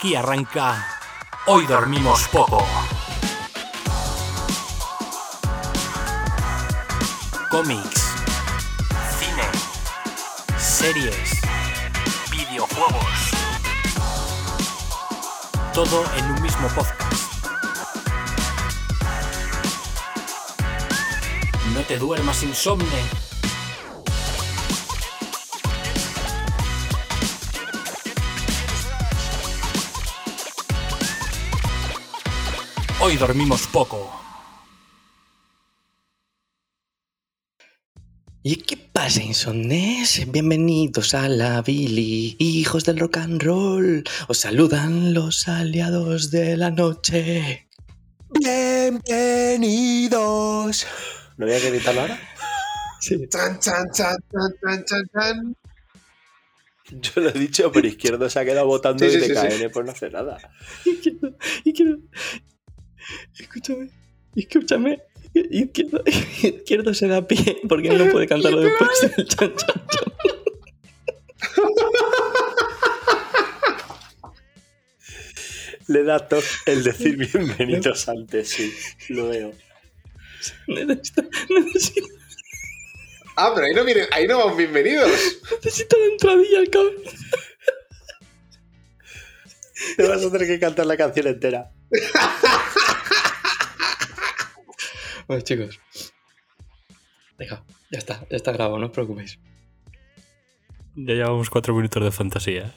Aquí arranca. Hoy dormimos poco. Cómics, cine, series, videojuegos. Todo en un mismo podcast. No te duermas insomne. Hoy dormimos poco. ¿Y qué pasa, insomnes? Bienvenidos a la Billy, hijos del rock and roll. Os saludan los aliados de la noche. Bienvenidos. ¿No había que gritarlo ahora? Sí. Chan, chan, chan, chan, chan, chan, chan. Yo lo he dicho, pero Izquierdo se ha quedado votando Sí, sí, desde sí, KN sí. por no hacer nada. Izquierdo, izquierdo. Escúchame, escúchame. Izquierdo, izquierdo se da pie porque no puede cantarlo después del chan chan chan. Le da tos el decir bienvenidos antes, sí. Lo veo. Necesito, necesito, Ah, pero ahí no, vienen, ahí no vamos bienvenidos. necesito la entradilla al cabrón. Te vas a tener que cantar la canción entera. Bueno, chicos. Venga, ya está, ya está grabado, no os preocupéis. Ya llevamos cuatro minutos de fantasía.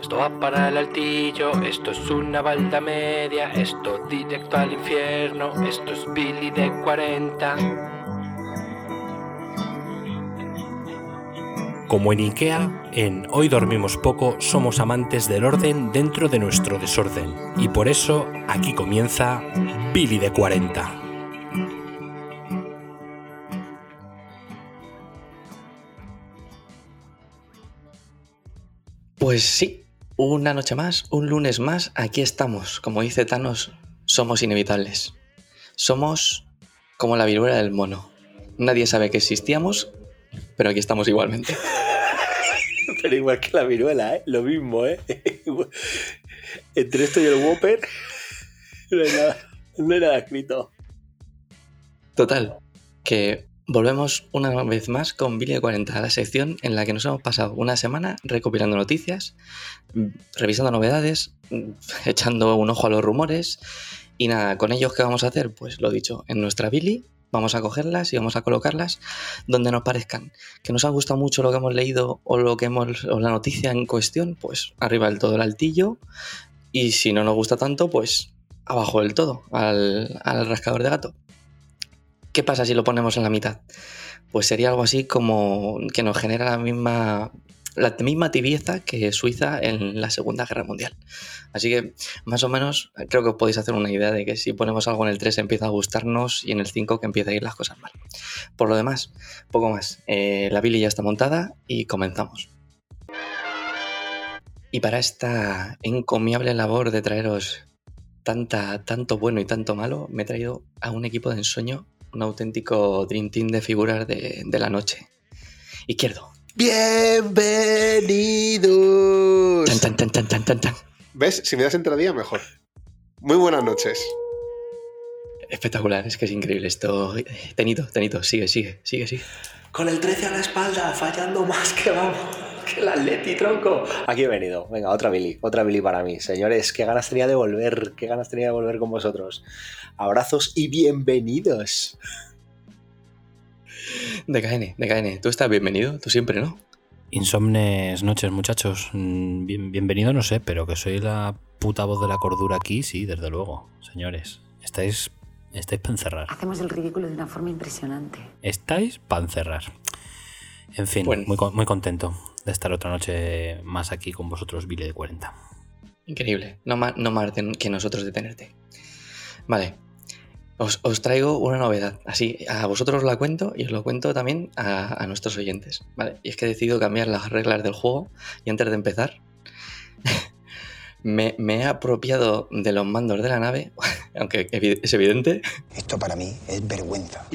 Esto va para el altillo, esto es una balda media, esto directo al infierno, esto es Billy de 40. Como en IKEA, en Hoy Dormimos Poco somos amantes del orden dentro de nuestro desorden. Y por eso aquí comienza Billy de 40. Pues sí, una noche más, un lunes más, aquí estamos. Como dice Thanos, somos inevitables. Somos como la viruela del mono. Nadie sabe que existíamos, pero aquí estamos igualmente. Pero igual que la viruela, ¿eh? Lo mismo, ¿eh? Entre esto y el Whopper, no hay nada, no hay nada escrito. Total, que volvemos una vez más con Billy de 40, la sección en la que nos hemos pasado una semana recopilando noticias, mm, revisando novedades, mm, echando un ojo a los rumores. Y nada, con ellos, ¿qué vamos a hacer? Pues lo dicho, en nuestra Billy vamos a cogerlas y vamos a colocarlas donde nos parezcan. Que nos ha gustado mucho lo que hemos leído o lo que hemos o la noticia en cuestión, pues arriba del todo el altillo. Y si no nos gusta tanto, pues abajo del todo, al, al rascador de gato. ¿Qué pasa si lo ponemos en la mitad? Pues sería algo así como que nos genera la misma, la misma tibieza que Suiza en la Segunda Guerra Mundial. Así que más o menos creo que os podéis hacer una idea de que si ponemos algo en el 3 empieza a gustarnos y en el 5 que empieza a ir las cosas mal. Por lo demás, poco más. Eh, la Billy ya está montada y comenzamos. Y para esta encomiable labor de traeros tanta, tanto bueno y tanto malo, me he traído a un equipo de ensueño, un auténtico Dream Team de figuras de, de la noche. Izquierdo. Bienvenidos. Tan, tan, tan, tan, tan, tan, tan. ¿Ves? Si me das entradilla, mejor. Muy buenas noches. Espectacular, es que es increíble esto. Tenito, Tenito, sigue, sigue, sigue, sigue. Con el 13 a la espalda, fallando más que vamos. Que el Atleti, tronco. Aquí he venido. Venga, otra Billy. Otra Billy para mí. Señores, qué ganas tenía de volver. Qué ganas tenía de volver con vosotros. Abrazos y bienvenidos. DKN, DKN, tú estás bienvenido, tú siempre, ¿no? Insomnes noches, muchachos. Mm, Bien, bienvenido, no sé, pero que soy la puta voz de la cordura aquí, sí, desde luego. Señores, estáis, estáis para encerrar. Hacemos el ridículo de una forma impresionante. Estáis para encerrar. En fin, Bueno. muy, muy contento de estar otra noche más aquí con vosotros, Billy de 40. Increíble, no más, no más de- que nosotros de tenerte. Vale, os, os traigo una novedad. Así, a vosotros os la cuento y os lo cuento también a, a nuestros oyentes. Vale, y es que he decidido cambiar las reglas del juego y antes de empezar, me, me he apropiado de los mandos de la nave aunque es evidente. Esto para mí es vergüenza.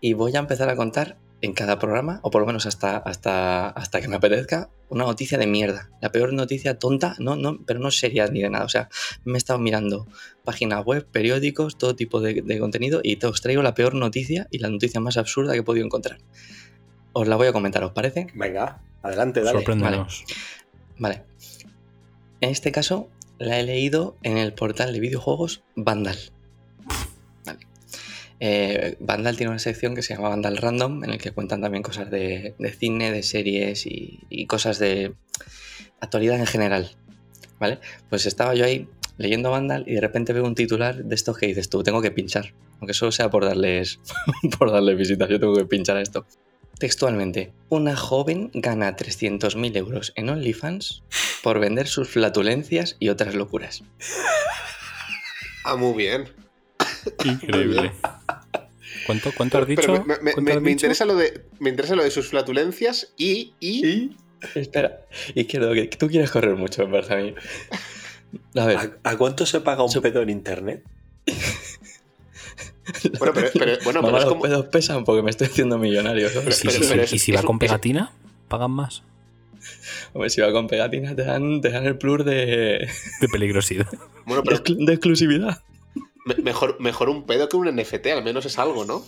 Y voy a empezar a contar en cada programa, o por lo menos hasta, hasta, hasta que me apetezca, una noticia de mierda. La peor noticia tonta, no, no, pero no seria ni de nada. O sea, me he estado mirando páginas web, periódicos, todo tipo de, de contenido y te os traigo la peor noticia y la noticia más absurda que he podido encontrar. Os la voy a comentar, ¿os parece? Venga, adelante, dale. Sorpréndenos. Vale. En este caso, la he leído en el portal de videojuegos Vandal. Eh, Vandal tiene una sección que se llama Vandal Random, en el que cuentan también cosas de, de cine, de series y, y cosas de actualidad en general. ¿Vale? Pues estaba yo ahí leyendo Vandal y de repente veo un titular de estos que dices tú, tengo que pinchar. Aunque solo sea por darles, por darles visitas, yo tengo que pinchar a esto. Textualmente, una joven gana 300.000 euros en OnlyFans por vender sus flatulencias y otras locuras. Ah, muy bien. Increíble. ¿Cuánto, cuánto has dicho? Pero me, me- ¿Cuánto me- has me dicho? interesa lo de, me interesa lo de sus flatulencias y. y, Espera, Izquierdo, que tú quieres correr mucho, me parece a mí. A ver, ¿A, a cuánto se paga un pedo en internet? Bueno, pero, pero- bueno, mamá, pero es los como. pedos pesan porque me estoy haciendo millonario. ¿Y si, pero- si- pero es- y si va con pegatina? ¿Pagan más? Hombre, si va con pegatina te dan, te dan el plus de, De peligrosidad. Bueno, pero de exclusividad. Me- mejor, mejor un pedo que un NFT, al menos es algo, ¿no?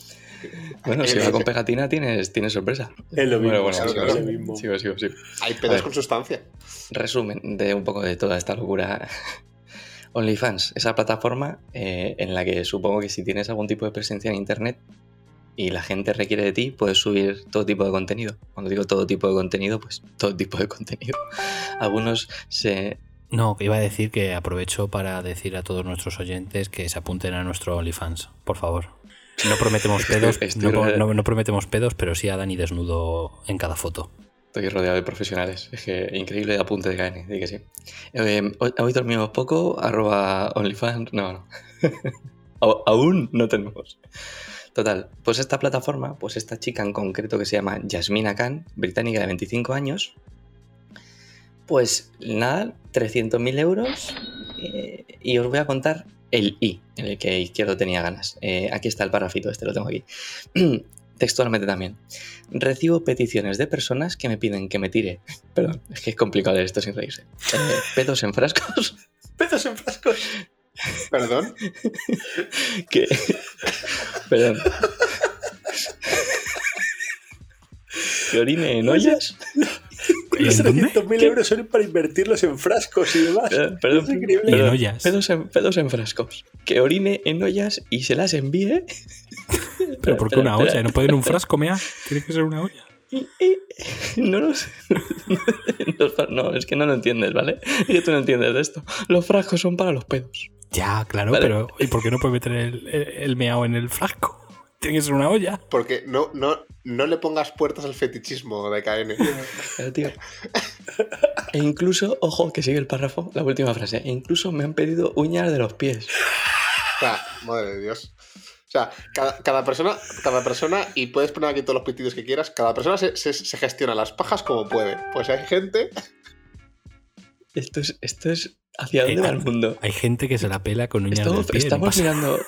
Bueno, si El- va con pegatina tienes, tienes sorpresa. Es lo mismo, Bueno, bueno, sigo, lo mismo. sigo, sigo, sigo. Hay pedos ver. con sustancia. resumen de un poco de toda esta locura. OnlyFans, esa plataforma eh, en la que supongo que si tienes algún tipo de presencia en Internet y la gente requiere de ti, puedes subir todo tipo de contenido. Cuando digo todo tipo de contenido, pues todo tipo de contenido. Algunos se... No, iba a decir que aprovecho para decir a todos nuestros oyentes que se apunten a nuestro OnlyFans, por favor. No prometemos pedos, no, re- no- no prometemos pedos, pero sí a Dani desnudo en cada foto. Estoy rodeado de profesionales. Es que increíble apunte de KN, que sí. Eh, hoy, hoy dormimos poco, arroba OnlyFans. No, no. Aún no tenemos. Total, pues esta plataforma, pues esta chica en concreto que se llama Yasmina Khan, británica de 25 años, pues nada, 300.000 euros eh, y os voy a contar el I, en el que Izquierdo tenía ganas. Eh, aquí está el parrafito, este lo tengo aquí. Textualmente también. Recibo peticiones de personas que me piden que me tire. Perdón, es que es complicado leer esto sin reírse. Eh, pedos en frascos. ¡Pedos en frascos! Perdón. que. Perdón. que orine en ollas. Los ¿En dónde? 300.000 euros son para invertirlos en frascos y demás. Perdón, perdón, Es increíble. Y en perdón. ollas. Pedos en, pedos en frascos. Que orine en ollas y se las envíe. Pero ¿por qué una olla? ¿No puede en un frasco, mea? Tiene que ser una olla. Y- y- No lo sé. No, es que no lo entiendes, ¿vale? Que tú no entiendes de esto. Los frascos son para los pedos. Ya, claro, Vale. pero ¿y por qué no puede meter el, el, el meao en el frasco? Tiene que ser una olla. Porque no, no, no le pongas puertas al fetichismo de KN. Pero, tío. E incluso, ojo, que sigue el párrafo, la última frase. E incluso me han pedido uñas de los pies. O sea, madre de Dios. O sea, cada, cada persona, cada persona, y puedes poner aquí todos los pitidos que quieras, cada persona se, se- se gestiona las pajas como puede. Pues hay gente. Esto es, esto es hacia dónde Eh, va el mundo. Hay gente que se la pela con uñas Esto- del pie. no estamos pasa mirando.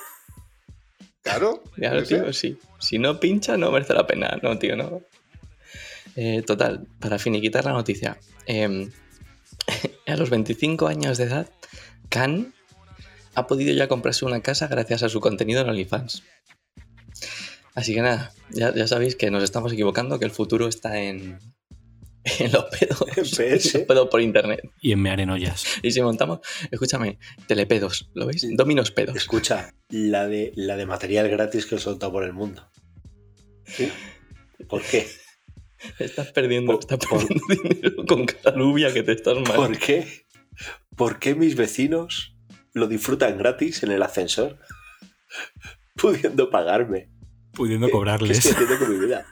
Claro. Claro, tío, sí. Si no pincha, no merece la pena. No, tío, no. Eh, total, para finiquitar la noticia. eh, a los 25 años de edad, Khan ha podido ya comprarse una casa gracias a su contenido en OnlyFans. Así que nada, ya, ya sabéis que nos estamos equivocando, que el futuro está en, en los pedos. En PS. los pedos por internet. Y en mear en ollas. Y si montamos, escúchame, telepedos, ¿lo veis? Dominos pedos. Escucha, la de, la de material gratis que he soltado por el mundo. ¿Sí? ¿Por qué? Estás perdiendo, Por- estás por- perdiendo dinero con cada lluvia que te estás mal. ¿Por qué? ¿Por qué mis vecinos lo disfrutan gratis en el ascensor? Pudiendo pagarme. Pudiendo ¿Qué cobrarles. estoy haciendo con mi vida?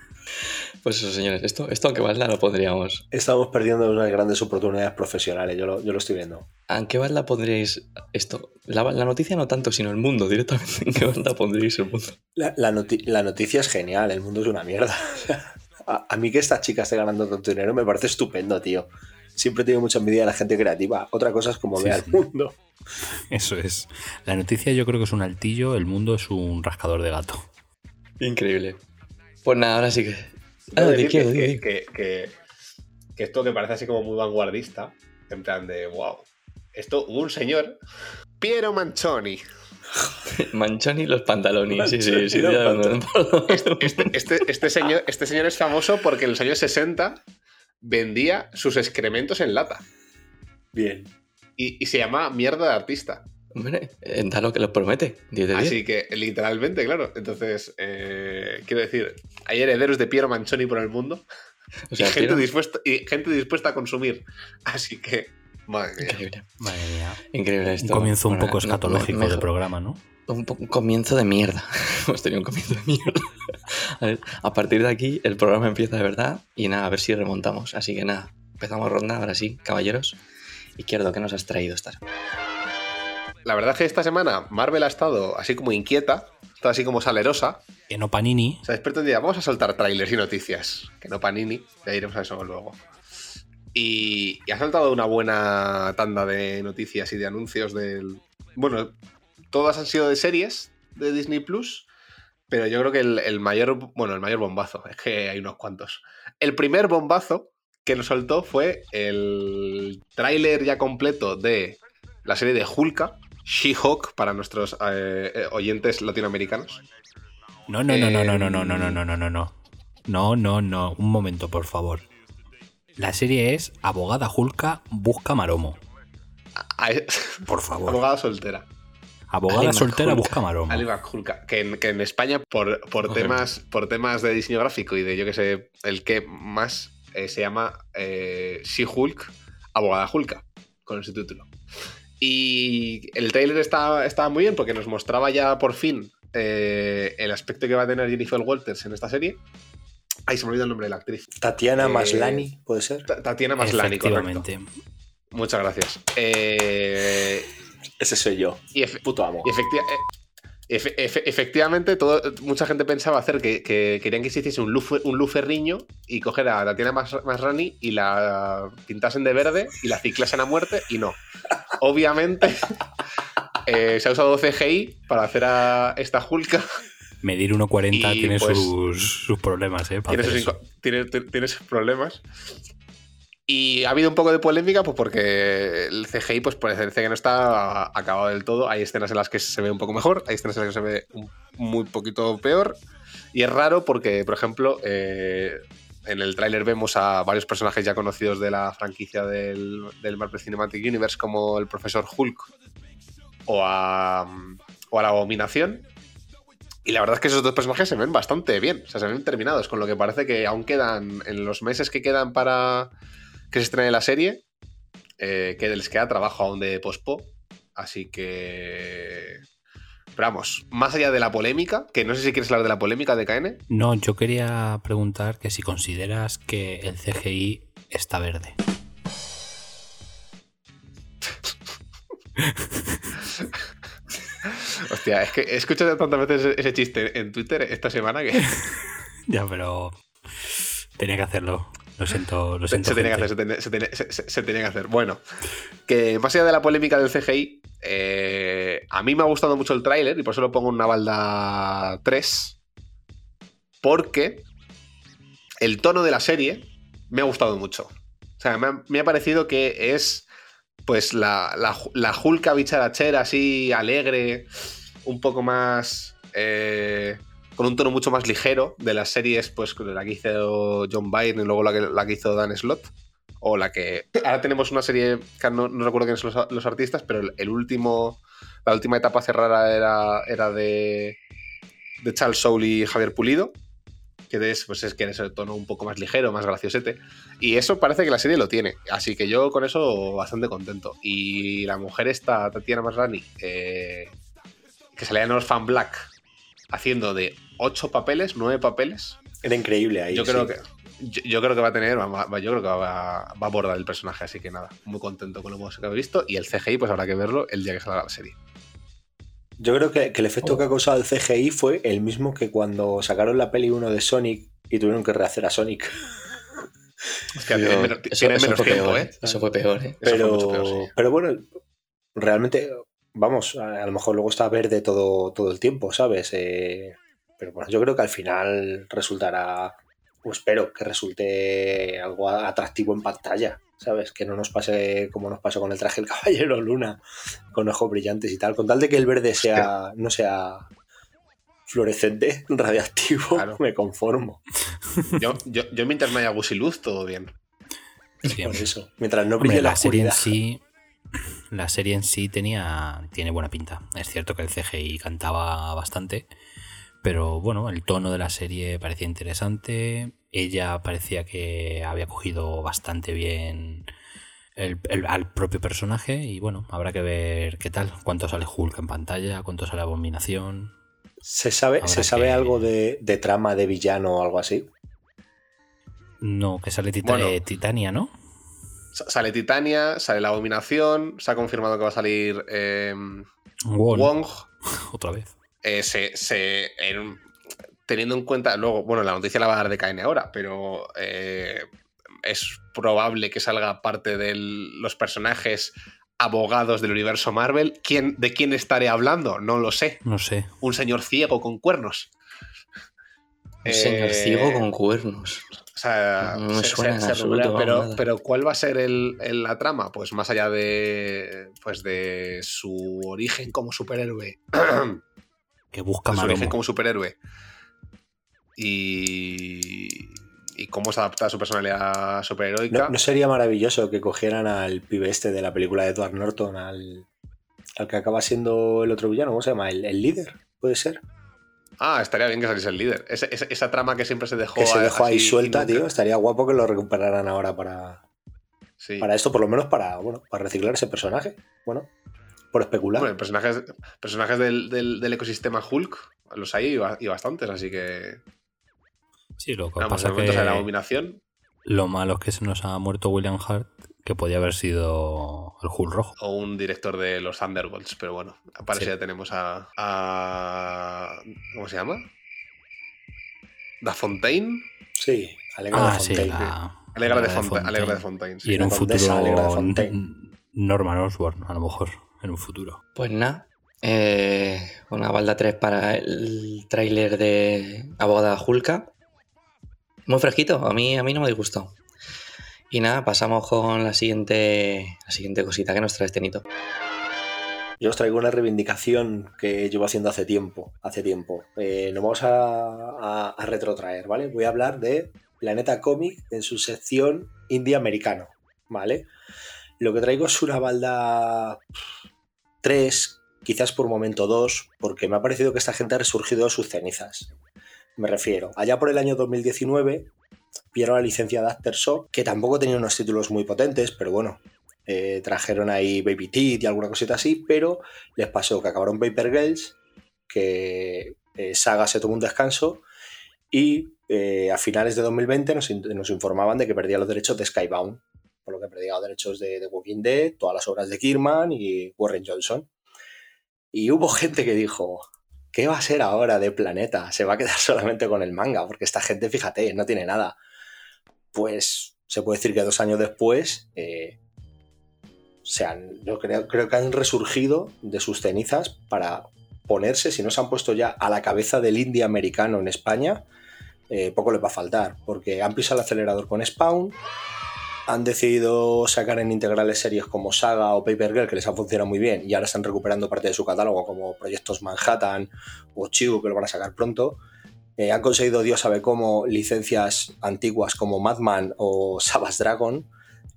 Pues eso, señores, esto, esto aunque valga lo pondríamos. Estamos perdiendo unas grandes oportunidades profesionales, yo lo, yo lo estoy viendo. ¿En qué balda pondríais esto? La, la noticia no tanto, sino el mundo directamente. ¿En qué balda pondríais el mundo? La, la noti- la noticia es genial, el mundo es una mierda. a, a mí que esta chica esté ganando tanto dinero me parece estupendo, tío. Siempre he tenido mucha envidia de la gente creativa. Otra cosa es como Sí, vea sí. el mundo. Eso es. La noticia yo creo que es un altillo, el mundo es un rascador de gato. Increíble. Pues nada, ahora sí que. Ah, que, que- que- que esto que parece así como muy vanguardista, en plan de wow. Esto hubo un señor, Piero Manchoni. Manchoni los pantalones. Sí, sí, sí. ya no- Este, este, este señor, este señor es famoso porque en los años 60 vendía sus excrementos en lata. Bien. Y, y se llama mierda de artista. Hombre, da lo que los promete. 10 de 10. Así que, literalmente, claro. Entonces, eh, quiero decir, hay herederos de Piero Manchoni por el mundo O sea, y, gente Piero- dispuesta, y gente dispuesta a consumir. Así que, madre mía. Increíble. Madre mía. Increíble Un esto. comienzo un Bueno, poco no, escatológico me- de mejor- programa, ¿no? un, un comienzo de mierda. Hemos tenido un comienzo de mierda. A, ver, a partir de aquí el programa empieza de verdad y nada, a ver si remontamos. Así que nada, empezamos ronda, ahora sí, caballeros. Izquierdo, ¿qué nos has traído esta semana? La verdad es que esta semana Marvel ha estado así como inquieta, está así como salerosa. Que no Panini. Se ha despertado un día, vamos a soltar trailers y noticias. Que no Panini, ya iremos a eso luego. Y, y ha saltado una buena tanda de noticias y de anuncios del. Bueno, todas han sido de series de Disney Plus. Pero yo creo que el, el mayor. Bueno, el mayor bombazo, es que hay unos cuantos. El primer bombazo que nos soltó fue el tráiler ya completo de la serie de Hulka, She-Hulk, para nuestros eh, eh, oyentes latinoamericanos. No, no, no, no, no, no, no, no, no, no, no, no, no. No, no, no. Un momento, por favor. La serie es Abogada Julka busca Maromo. Por favor. Abogada soltera. Abogada soltera busca Maromo. Ali McHulka, que en, que en España, por, por, temas, por temas de diseño gráfico y de yo que sé, el que más eh, se llama eh, She-Hulk, Abogada Hulka, con ese título. Y el trailer estaba, estaba muy bien porque nos mostraba ya por fin eh, el aspecto que va a tener Jennifer Walters en esta serie. Ay, se me olvidó el nombre de la actriz. Tatiana Eh, Maslani, ¿puede ser? Ta- Tatiana Maslany, correcto. Efectivamente. Muchas gracias. Eh, Ese soy yo. y Puto amo. Y efecti- eh, efe- efe- efectivamente, todo, mucha gente pensaba hacer que, que querían que se hiciese un, lufe, un luferriño y coger a Tatiana Mas- Masrani y la pintasen de verde y la ciclasen a muerte y no. Obviamente eh, se ha usado CGI para hacer a esta Hulka. Medir 1,40 Y, tiene pues, sus, sus problemas, ¿eh? para Tiene sus, eso. tiene- tiene- tiene sus problemas. Y ha habido un poco de polémica pues porque el CGI pues parece que no está acabado del todo. Hay escenas en las que se ve un poco mejor, hay escenas en las que se ve un muy poquito peor. Y es raro porque, por ejemplo, eh, en el tráiler vemos a varios personajes ya conocidos de la franquicia del, Marvel Cinematic Universe como el Profesor Hulk o a, o a la Abominación. Y la verdad es que esos dos personajes se ven bastante bien, o sea, se ven terminados, con lo que parece que aún quedan, en los meses que quedan para que se estrene la serie, eh, que les queda trabajo aún de pospo. Así que... Pero vamos, más allá de la polémica, que no sé si quieres hablar de la polémica de KN. No, yo quería preguntar que si consideras que el CGI está verde. Hostia, es que he escuchado tantas veces ese, ese chiste en Twitter esta semana que Ya, pero tenía que hacerlo. Lo siento, lo se, siento. tenía que hacer, se, tenía, se tenía- se- se- se tenía que hacer. Bueno, que más allá de la polémica del CGI, eh, a mí me ha gustado mucho el tráiler y por eso lo pongo en una balda 3. Porque el tono de la serie me ha gustado mucho. O sea, me ha, parecido que es pues la, la, la bicharachera así alegre, un poco más... eh, con un tono mucho más ligero de las series, pues la que hizo John Byrne y luego la que, la que hizo Dan Slott. O la que. Ahora tenemos una serie que no, no recuerdo quiénes son los, artistas, pero el último. La última etapa cerrada era, era de. de Charles Soule y Javier Pulido. Que es, pues es que en ese tono un poco más ligero, más graciosete. Y eso parece que la serie lo tiene. Así que yo con eso bastante contento. Y la mujer esta, Tatiana Masrani, eh, que salía en Orphan Black, haciendo de ocho papeles, nueve papeles. Era increíble ahí. Yo sí. creo que. Yo, yo creo que va a tener, va- yo creo que va, va a abordar el personaje, así que nada, muy contento con lo que he visto. Y el CGI, pues habrá que verlo el día que salga la serie. Yo creo que, que el efecto que ha causado el CGI fue el mismo que cuando sacaron la peli 1 de Sonic y tuvieron que rehacer a Sonic. Es que tiene menos, eso, tiene eso menos fue tiempo, peor, ¿eh? Eso fue peor, ¿eh? Pero, mucho peor, sí. pero bueno, realmente, vamos, a, a lo mejor luego está verde todo, todo el tiempo, ¿sabes? Eh, pero bueno, yo creo que al final resultará, o espero que resulte algo atractivo en pantalla, ¿sabes? Que no nos pase como nos pasó con el traje del Caballero Luna, con ojos brillantes y tal. Con tal de que el verde sea, no sea fluorescente, radiactivo, Claro. me conformo. Yo, yo, yo mientras no haya gusiluz, todo bien. Sí, Por eso. Mientras no Hombre, brille la, la serie en sí. La serie en sí tenía. tiene buena pinta. Es cierto que el CGI cantaba bastante. Pero bueno, el tono de la serie parecía interesante. Ella parecía que había cogido bastante bien el- el- al propio personaje. Y bueno, habrá que ver qué tal. Cuánto sale Hulk en pantalla, cuánto sale Abominación. ¿Se sabe, Habrá ¿se sabe que- algo de, de trama de villano o algo así? No, que sale Tita- Bueno. eh, Titania, ¿no? Sa- Sale Titania, sale la Abominación, se ha confirmado que va a salir eh, Wong, Wong. Otra vez. Eh, se, se- en- teniendo en cuenta, luego, bueno, la noticia la va a dar de KN ahora, pero eh, es probable que salga parte de los personajes abogados del universo Marvel. ¿Quién, ¿De quién estaré hablando? No lo sé. No sé. Un señor ciego con cuernos. Un señor Eh, ciego con cuernos. O sea, No me se- suena se- se absoluto, pero, ¿cuál va a ser el, el- la trama? Pues más allá de, pues de su origen como superhéroe. Que busca de su origen como superhéroe. Y, y cómo se adapta a su personalidad superheroica. ¿No, no sería maravilloso que cogieran al pibe este de la película de Edward Norton, al, al que acaba siendo el otro villano? ¿Cómo se llama? ¿El, el líder? ¿Puede ser? Ah, estaría bien que saliese el líder. Esa trama que siempre se dejó, Que se dejó ahí suelta, nunca- tío. Estaría guapo que lo recuperaran ahora para, Sí. para esto, por lo menos para, bueno, para reciclar ese personaje. Bueno, por especular. Bueno, personajes, personajes del, del- del ecosistema Hulk los hay y ba- y bastantes, así que. Sí, lo que Vamos, pasa de que la abominación lo malo es que se nos ha muerto William Hart, que podía haber sido el Hulk rojo. o un director de los Thunderbolts, pero bueno, para Sí. eso ya tenemos a, a- ¿Cómo se llama? Da Fontaine. sí, Alegra Ah, de sí, Fontaine. la- Alegra de, la Fontaine. Alegra de Fontaine, sí. Y en un de futuro Fontaine. Norman Osborn, a lo mejor, en un futuro. Pues nada, eh, una balda 3 para el tráiler de Abogada Julka. Muy fresquito, a mí, a mí no me disgustó. Y nada, pasamos con la siguiente, la siguiente cosita que nos trae este Nito. Yo os traigo una reivindicación que llevo haciendo hace tiempo. Hace tiempo. Eh, nos vamos a, a- a retrotraer, ¿vale? Voy a hablar de Planeta Comic en su sección indie americano, ¿vale? Lo que traigo es una balda 3, quizás por momento 2, porque me ha parecido que esta gente ha resurgido de sus cenizas. Me refiero, allá por el año 2019 vieron la licencia de Aftershock, que tampoco tenía unos títulos muy potentes, pero bueno, eh, trajeron ahí Baby Teeth y alguna cosita así, pero les pasó que acabaron Paper Girls, que eh, Saga se tomó un descanso y eh, a finales de 2020 nos, nos informaban de que perdía los derechos de Skybound, por lo que perdía los derechos de, de Walking Dead, todas las obras de Kirman y Warren Johnson. Y hubo gente que dijo, ¿qué va a ser ahora de Planeta? Se va a quedar solamente con el manga, porque esta gente, fíjate, no tiene nada. Pues se puede decir que dos años después, eh, se yo creo, creo que han resurgido de sus cenizas para ponerse, si no se han puesto ya a la cabeza del indie americano en España, eh, poco les va a faltar, porque han pisado el acelerador con Spawn, han decidido sacar en integrales series como Saga o Paper Girl, que les han funcionado muy bien, y ahora están recuperando parte de su catálogo, como Proyectos Manhattan o Chivo, que lo van a sacar pronto. Eh, han conseguido, Dios sabe cómo, licencias antiguas como Madman o Savage Dragon.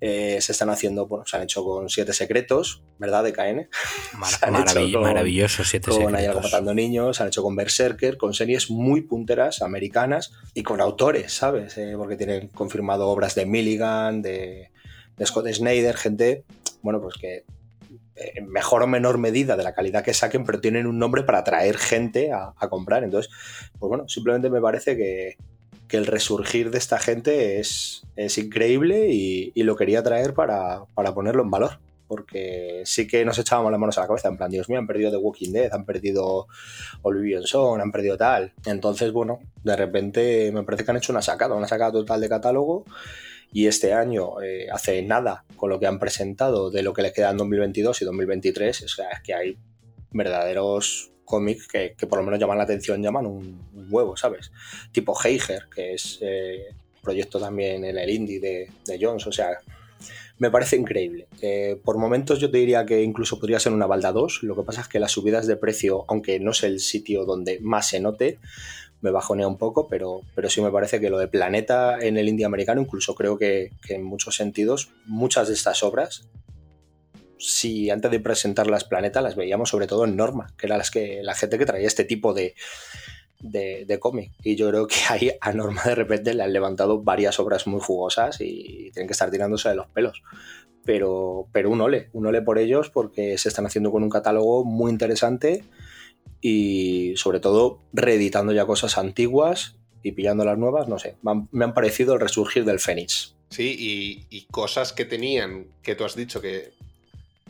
Eh, se están haciendo, bueno, se han hecho con Siete Secretos, ¿verdad? De KN. Mar- Se han hecho con- maravilloso, siete Con secretos. matando niños, se han hecho con Berserker, con series muy punteras, americanas, y con autores, ¿sabes? Eh, porque tienen confirmado obras de Milligan, de, de Scott Snyder, gente, bueno, pues que eh, en mejor o menor medida de la calidad que saquen, pero tienen un nombre para atraer gente a, a comprar. Entonces, pues bueno, simplemente me parece que, que el resurgir de esta gente es, es increíble y, lo quería traer para, para ponerlo en valor. Porque sí que nos echábamos las manos a la cabeza, en plan, Dios mío, han perdido The Walking Dead, han perdido Oblivion Zone, han perdido tal. Entonces, bueno, de repente me parece que han hecho una sacada, una sacada total de catálogo y este año eh, hace nada con lo que han presentado de lo que le queda en 2022 y 2023, o sea, es que hay verdaderos cómics que, que por lo menos llaman la atención, llaman un, huevo, ¿sabes? Tipo Heiger, que es eh, proyecto también en el indie de, de Jones, o sea, me parece increíble. Eh, por momentos yo te diría que incluso podría ser una balda 2, lo que pasa es que las subidas de precio, aunque no es el sitio donde más se note, me bajonea un poco, pero, pero sí me parece que lo de Planeta en el indie americano, incluso creo que, que en muchos sentidos, muchas de estas obras, si antes de presentarlas Planeta las veíamos sobre todo en Norma, que era las que, la gente que traía este tipo de, de, cómic. Y yo creo que ahí a Norma de repente le han levantado varias obras muy jugosas y tienen que estar tirándose de los pelos. Pero, pero un ole, un ole por ellos porque se están haciendo con un catálogo muy interesante y sobre todo reeditando ya cosas antiguas y pillando las nuevas, no sé, me han, parecido el resurgir del Fénix. Sí, y cosas que tenían, que tú has dicho que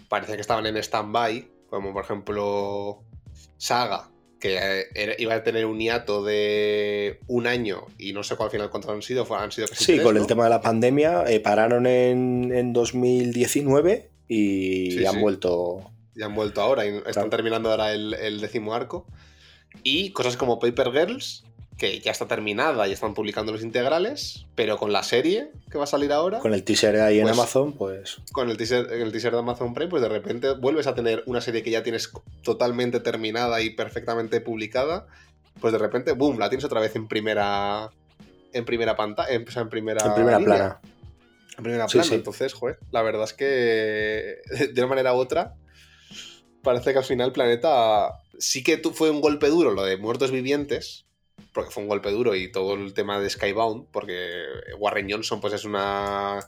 parecía que estaban en stand-by, como por ejemplo Saga, que eh, iba a tener un hiato de un año y no sé cuál al final cuántos han sido, han sido casi Sí, tres, con el tema de la pandemia eh, pararon en, en 2019 y Sí, han sí. vuelto. Ya han vuelto ahora y están Claro. terminando ahora el, el décimo arco. Y cosas como Paper Girls, que ya está terminada y están publicando los integrales, pero con la serie que va a salir ahora, Con el teaser ahí en Pues- Amazon, pues. con el teaser, el teaser de Amazon Prime, pues de repente vuelves a tener una serie que ya tienes totalmente terminada y perfectamente publicada, pues de repente, boom, la tienes otra vez en primera en primera pantalla, en, o sea, en primera En primera línea, plana. En primera Sí, plana, sí. entonces, joder, la verdad es que de una manera u otra parece que al final Planeta sí que tu- fue un golpe duro lo de muertos vivientes, porque fue un golpe duro y todo el tema de Skybound, porque Warren Johnson pues es una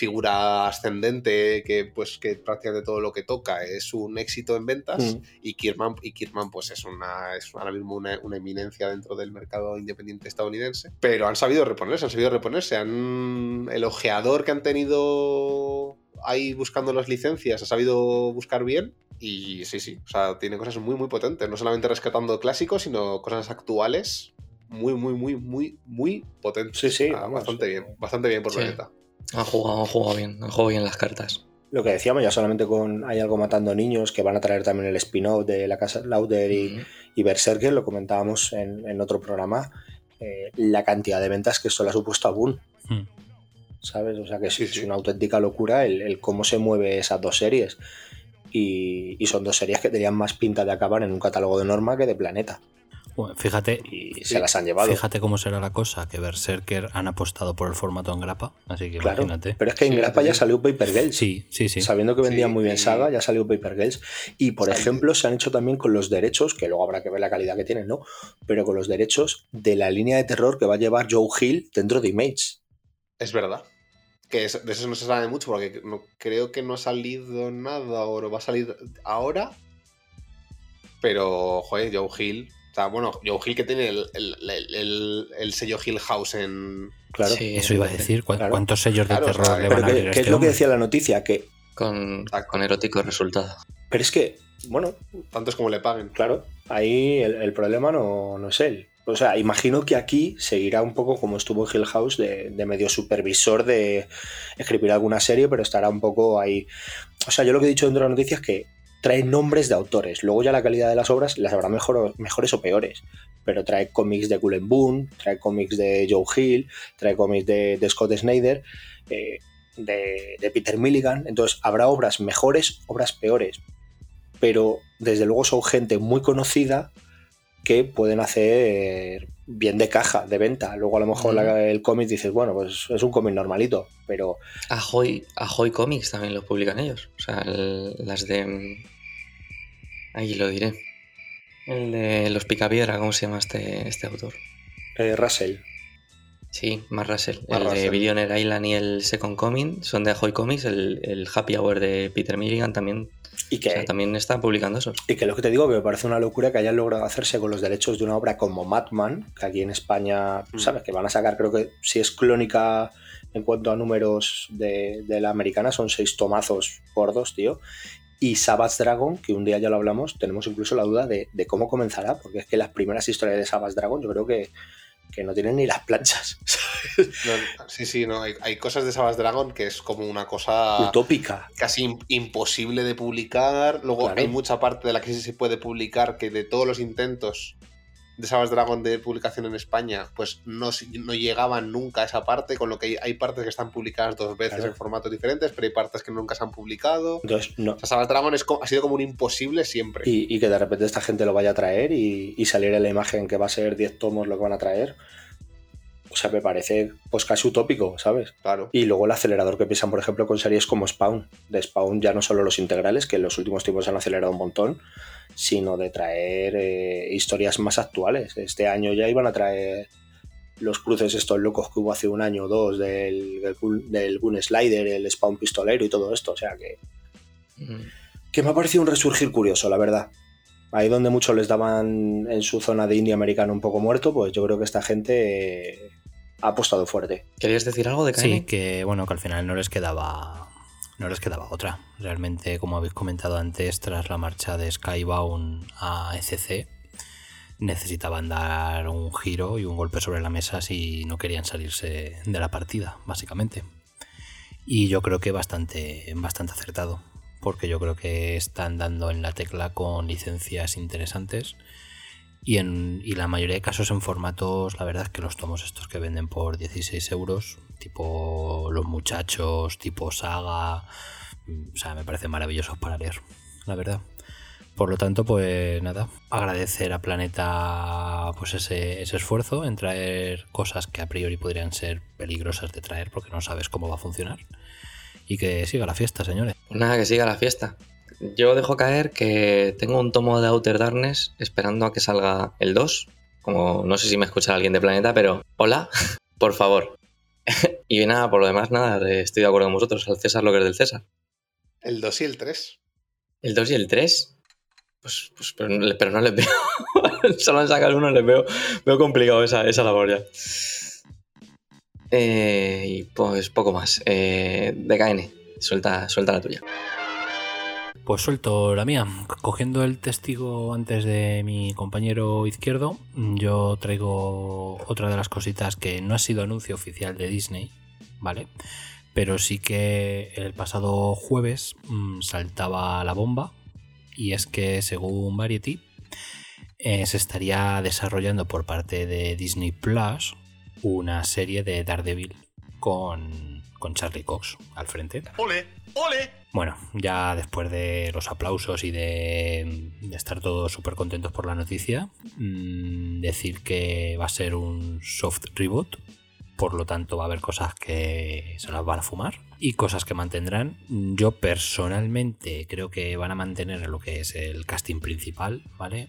figura ascendente que pues que prácticamente todo lo que toca es un éxito en ventas Mm. y Kirman y Kirman pues es una es ahora mismo una, una eminencia dentro del mercado independiente estadounidense. Pero han sabido reponerse han sabido reponerse. Han el ojeador que han tenido ahí buscando las licencias ha sabido buscar bien y sí sí o sea tiene cosas muy muy potentes. No solamente rescatando clásicos sino cosas actuales muy muy muy muy muy potentes. Sí, sí, Ah, bastante eh, bien bastante bien por sí. planeta Han jugado, han jugado bien, han jugado bien las cartas. Lo que decíamos, ya solamente con Hay algo matando niños, que van a traer también el spin-off de la casa Lauder y, Mm. y Berserker, lo comentábamos en, en otro programa, eh, la cantidad de ventas que esto le ha supuesto a Boon, Hmm. ¿sabes? O sea que es, Sí, es sí. una auténtica locura el, el cómo se mueve esas dos series. Y, y son dos series que tenían más pinta de acabar en un catálogo de Norma que de Planeta. Bueno, fíjate, Y se las han llevado. fíjate cómo será la cosa, que Berserker han apostado por el formato en grapa, así que Claro, imagínate. pero es que en Sí, Grapa ya salió Paper Girls. Sí, sí, sí. Sabiendo que vendía Sí, muy bien y- Saga, ya salió Paper Girls. Y por ejemplo, se han hecho también con los derechos, que luego habrá que ver la calidad que tienen, ¿no? Pero con los derechos de la línea de terror que va a llevar Joe Hill dentro de Image. Es verdad. Que es- de eso no se sabe mucho porque no, creo que no ha salido nada o no va a salir ahora. Pero, joder, Joe Hill. O sea, bueno, Joe Hill que tiene el, el- el- el- el sello Hill House en. Claro. Sí, Eso iba a decir, ¿cu- Claro. ¿cuántos sellos de Claro, terror sea, le Pero van a que, que es este lo que decía la noticia, que. Con, con erótico resultado. Pero es que, bueno, Tantos como le paguen. claro, ahí el, el problema no, no es él. O sea, imagino que aquí seguirá un poco como estuvo en Hill House de, de medio supervisor de escribir alguna serie, pero estará un poco ahí. O sea, yo lo que he dicho dentro de la noticia es que trae nombres de autores. Luego ya la calidad de las obras las habrá mejor, mejores o peores. Pero trae cómics de Cullen Boone, trae cómics de Joe Hill, trae cómics de, de Scott Snyder, eh, de, de Peter Milligan. Entonces habrá obras mejores, obras peores. Pero desde luego son gente muy conocida que pueden hacer bien de caja, de venta. Luego a lo mejor la- el cómic dices, bueno, pues es un cómic normalito, pero Ahoy, Ahoy Comics también lo publican ellos. O sea, el- las de. mm, Ahí lo diré. El de Los Picapiedra, ¿cómo se llama este, este autor? eh, Russell. Sí, Mark Russell. Mark el de. Billionaire Island y el Second Coming son de Ahoy Comics. El, el Happy Hour de Peter Milligan también, Y o que, sea, también está publicando esos. y que lo que te digo, que me parece una locura que hayan logrado hacerse con los derechos de una obra como Madman, que aquí en España, Mm. ¿sabes? Que van a sacar, creo que si es clónica en cuanto a números de, de la americana, son seis tomazos gordos, tío. Y Savage Dragon, que un día ya lo hablamos, tenemos incluso la duda de, de cómo comenzará, porque es que las primeras historias de Savage Dragon yo creo que, que no tienen ni las planchas. No, sí, sí, no. Hay, hay cosas de Savage Dragon que es como una cosa Utópica. casi im- imposible de publicar. Luego Claro. hay mucha parte de la que sí se puede publicar que de todos los intentos de Savage Dragon de publicación en España, pues no, no llegaban nunca a esa parte, con lo que hay, hay partes que están publicadas dos veces Claro. en formatos diferentes, pero hay partes que nunca se han publicado. Entonces, no. O sea, Savage Dragon es ha sido como un imposible siempre. Y, y que de repente esta gente lo vaya a traer y, y salir en la imagen que va a ser 10 tomos lo que van a traer. O sea, me parece pues casi utópico, ¿sabes? Claro. Y luego el acelerador que piensan, por ejemplo, con series como Spawn. De Spawn ya no solo los integrales, que en los últimos tiempos se han acelerado un montón, sino de traer eh, historias más actuales. Este año ya iban a traer los cruces estos locos que hubo hace un año o dos del, del, Gun- del Gun Slider, el Spawn pistolero y todo esto. O sea que, Mm. que me ha parecido un resurgir curioso, la verdad. Ahí donde muchos les daban en su zona de indie americano un poco muerto, pues yo creo que esta gente eh, ha apostado fuerte. ¿Querías decir algo de Sí, Kaine? que bueno, que al final no les quedaba. No les quedaba otra. Realmente, como habéis comentado antes, tras la marcha de Skybound a ECC, necesitaban dar un giro y un golpe sobre la mesa si no querían salirse de la partida, básicamente. Y yo creo que bastante, bastante acertado, porque yo creo que están dando en la tecla con licencias interesantes y en y la mayoría de casos en formatos, la verdad es que los tomos estos que venden por 16 euros, tipo Los Muchachos, tipo Saga, o sea, me parecen maravillosos para leer, la verdad. Por lo tanto, pues nada, agradecer a Planeta pues ese, ese esfuerzo en traer cosas que a priori podrían ser peligrosas de traer porque no sabes cómo va a funcionar. Y que siga la fiesta, señores. Pues nada, que siga la fiesta. Yo dejo caer que tengo un tomo de Outer Darkness esperando a que salga el 2. Como no sé si me escucha alguien de Planeta, pero hola, por favor. y nada, por lo demás, nada, eh, estoy de acuerdo con vosotros. Al César lo que es del César. El 2 y el 3. El 2 y el 3, pues, pues pero, no, le- pero no les veo. Solo han sacado uno, les veo, veo complicado esa, esa labor ya. Eh, y pues poco más. Eh, DKN, suelta, suelta la tuya. Pues suelto la mía. Cogiendo el testigo antes de mi compañero izquierdo, yo traigo otra de las cositas que no ha sido anuncio oficial de Disney, ¿vale? Pero sí que el pasado jueves mm, saltaba la bomba y es que según Variety eh, se estaría desarrollando por parte de Disney Plus una serie de Daredevil con, con Charlie Cox al frente. ¡Ole! ¡Ole! Bueno, ya después de los aplausos y de, estar todos súper contentos por la noticia, mm, decir que va a ser un soft reboot, por lo tanto va a haber cosas que se las van a fumar y cosas que mantendrán. Yo personalmente creo que van a mantener lo que es el casting principal, ¿vale?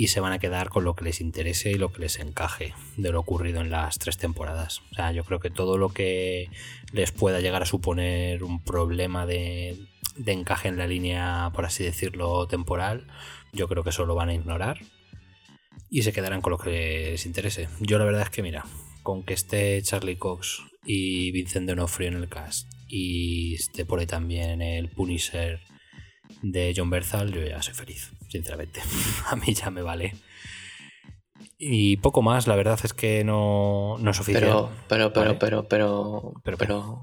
Y se van a quedar con lo que les interese y lo que les encaje de lo ocurrido en las tres temporadas. O sea, yo creo que todo lo que les pueda llegar a suponer un problema de, de encaje en la línea, por así decirlo, temporal, yo creo que eso lo van a ignorar y se quedarán con lo que les interese. Yo la verdad es que, mira, con que esté Charlie Cox y Vincent D'Onofrio en el cast y esté por ahí también el Punisher de John Berthal, yo ya soy feliz, sinceramente. a mí ya me vale. Y poco más, la verdad es que no, no es oficial. Pero, pero, pero, Vale. pero, pero, Pero, pero,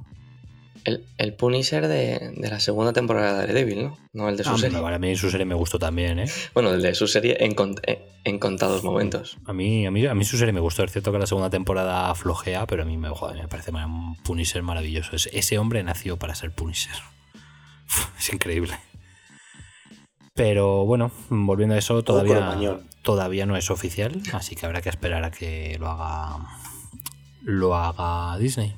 el, el Punisher de, de la segunda temporada de Daredevil, ¿no? No el de su Ah, serie. vale, a mí su serie me gustó también, ¿eh? Bueno, el de su serie en, en contados momentos. A mí, a, mí, a mí su serie me gustó. Es cierto que la segunda temporada flojea, pero a mí me, joder, me parece un Punisher maravilloso. Es- ese hombre nació para ser Punisher. Es increíble. Pero bueno, volviendo a eso, todavía, todavía no es oficial, así que habrá que esperar a que lo haga lo haga Disney.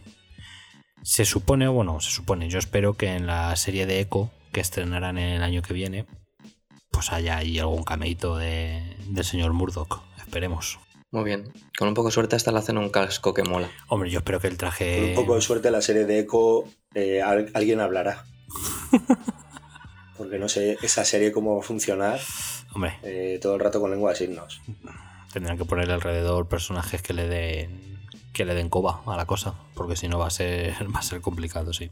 Se supone, bueno, se supone, yo espero que en la serie de Echo que estrenarán el año que viene, pues haya ahí algún cameito de, del señor Murdoch. Esperemos. Muy bien. Con un poco de suerte hasta le hacen un casco que mola. Hombre, yo espero que el Con traje. un poco de suerte la serie de Echo eh, al- alguien hablará. Porque no sé esa serie cómo va a funcionar Hombre, eh, todo el rato con lengua de signos. tendrán que ponerle alrededor personajes que le den. que le den coba a la cosa. Porque si no va a ser. va a ser complicado, sí.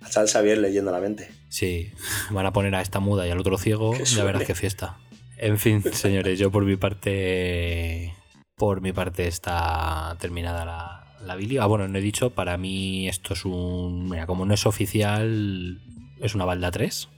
A Charles Xavier leyendo la mente. Sí, van a poner a esta muda y al otro ciego, ya verás qué fiesta. En fin, señores, yo por mi parte Por mi parte está terminada la, la Billy. Ah, bueno, no he dicho, para mí esto es un... Mira, como no es oficial, es una balda 3.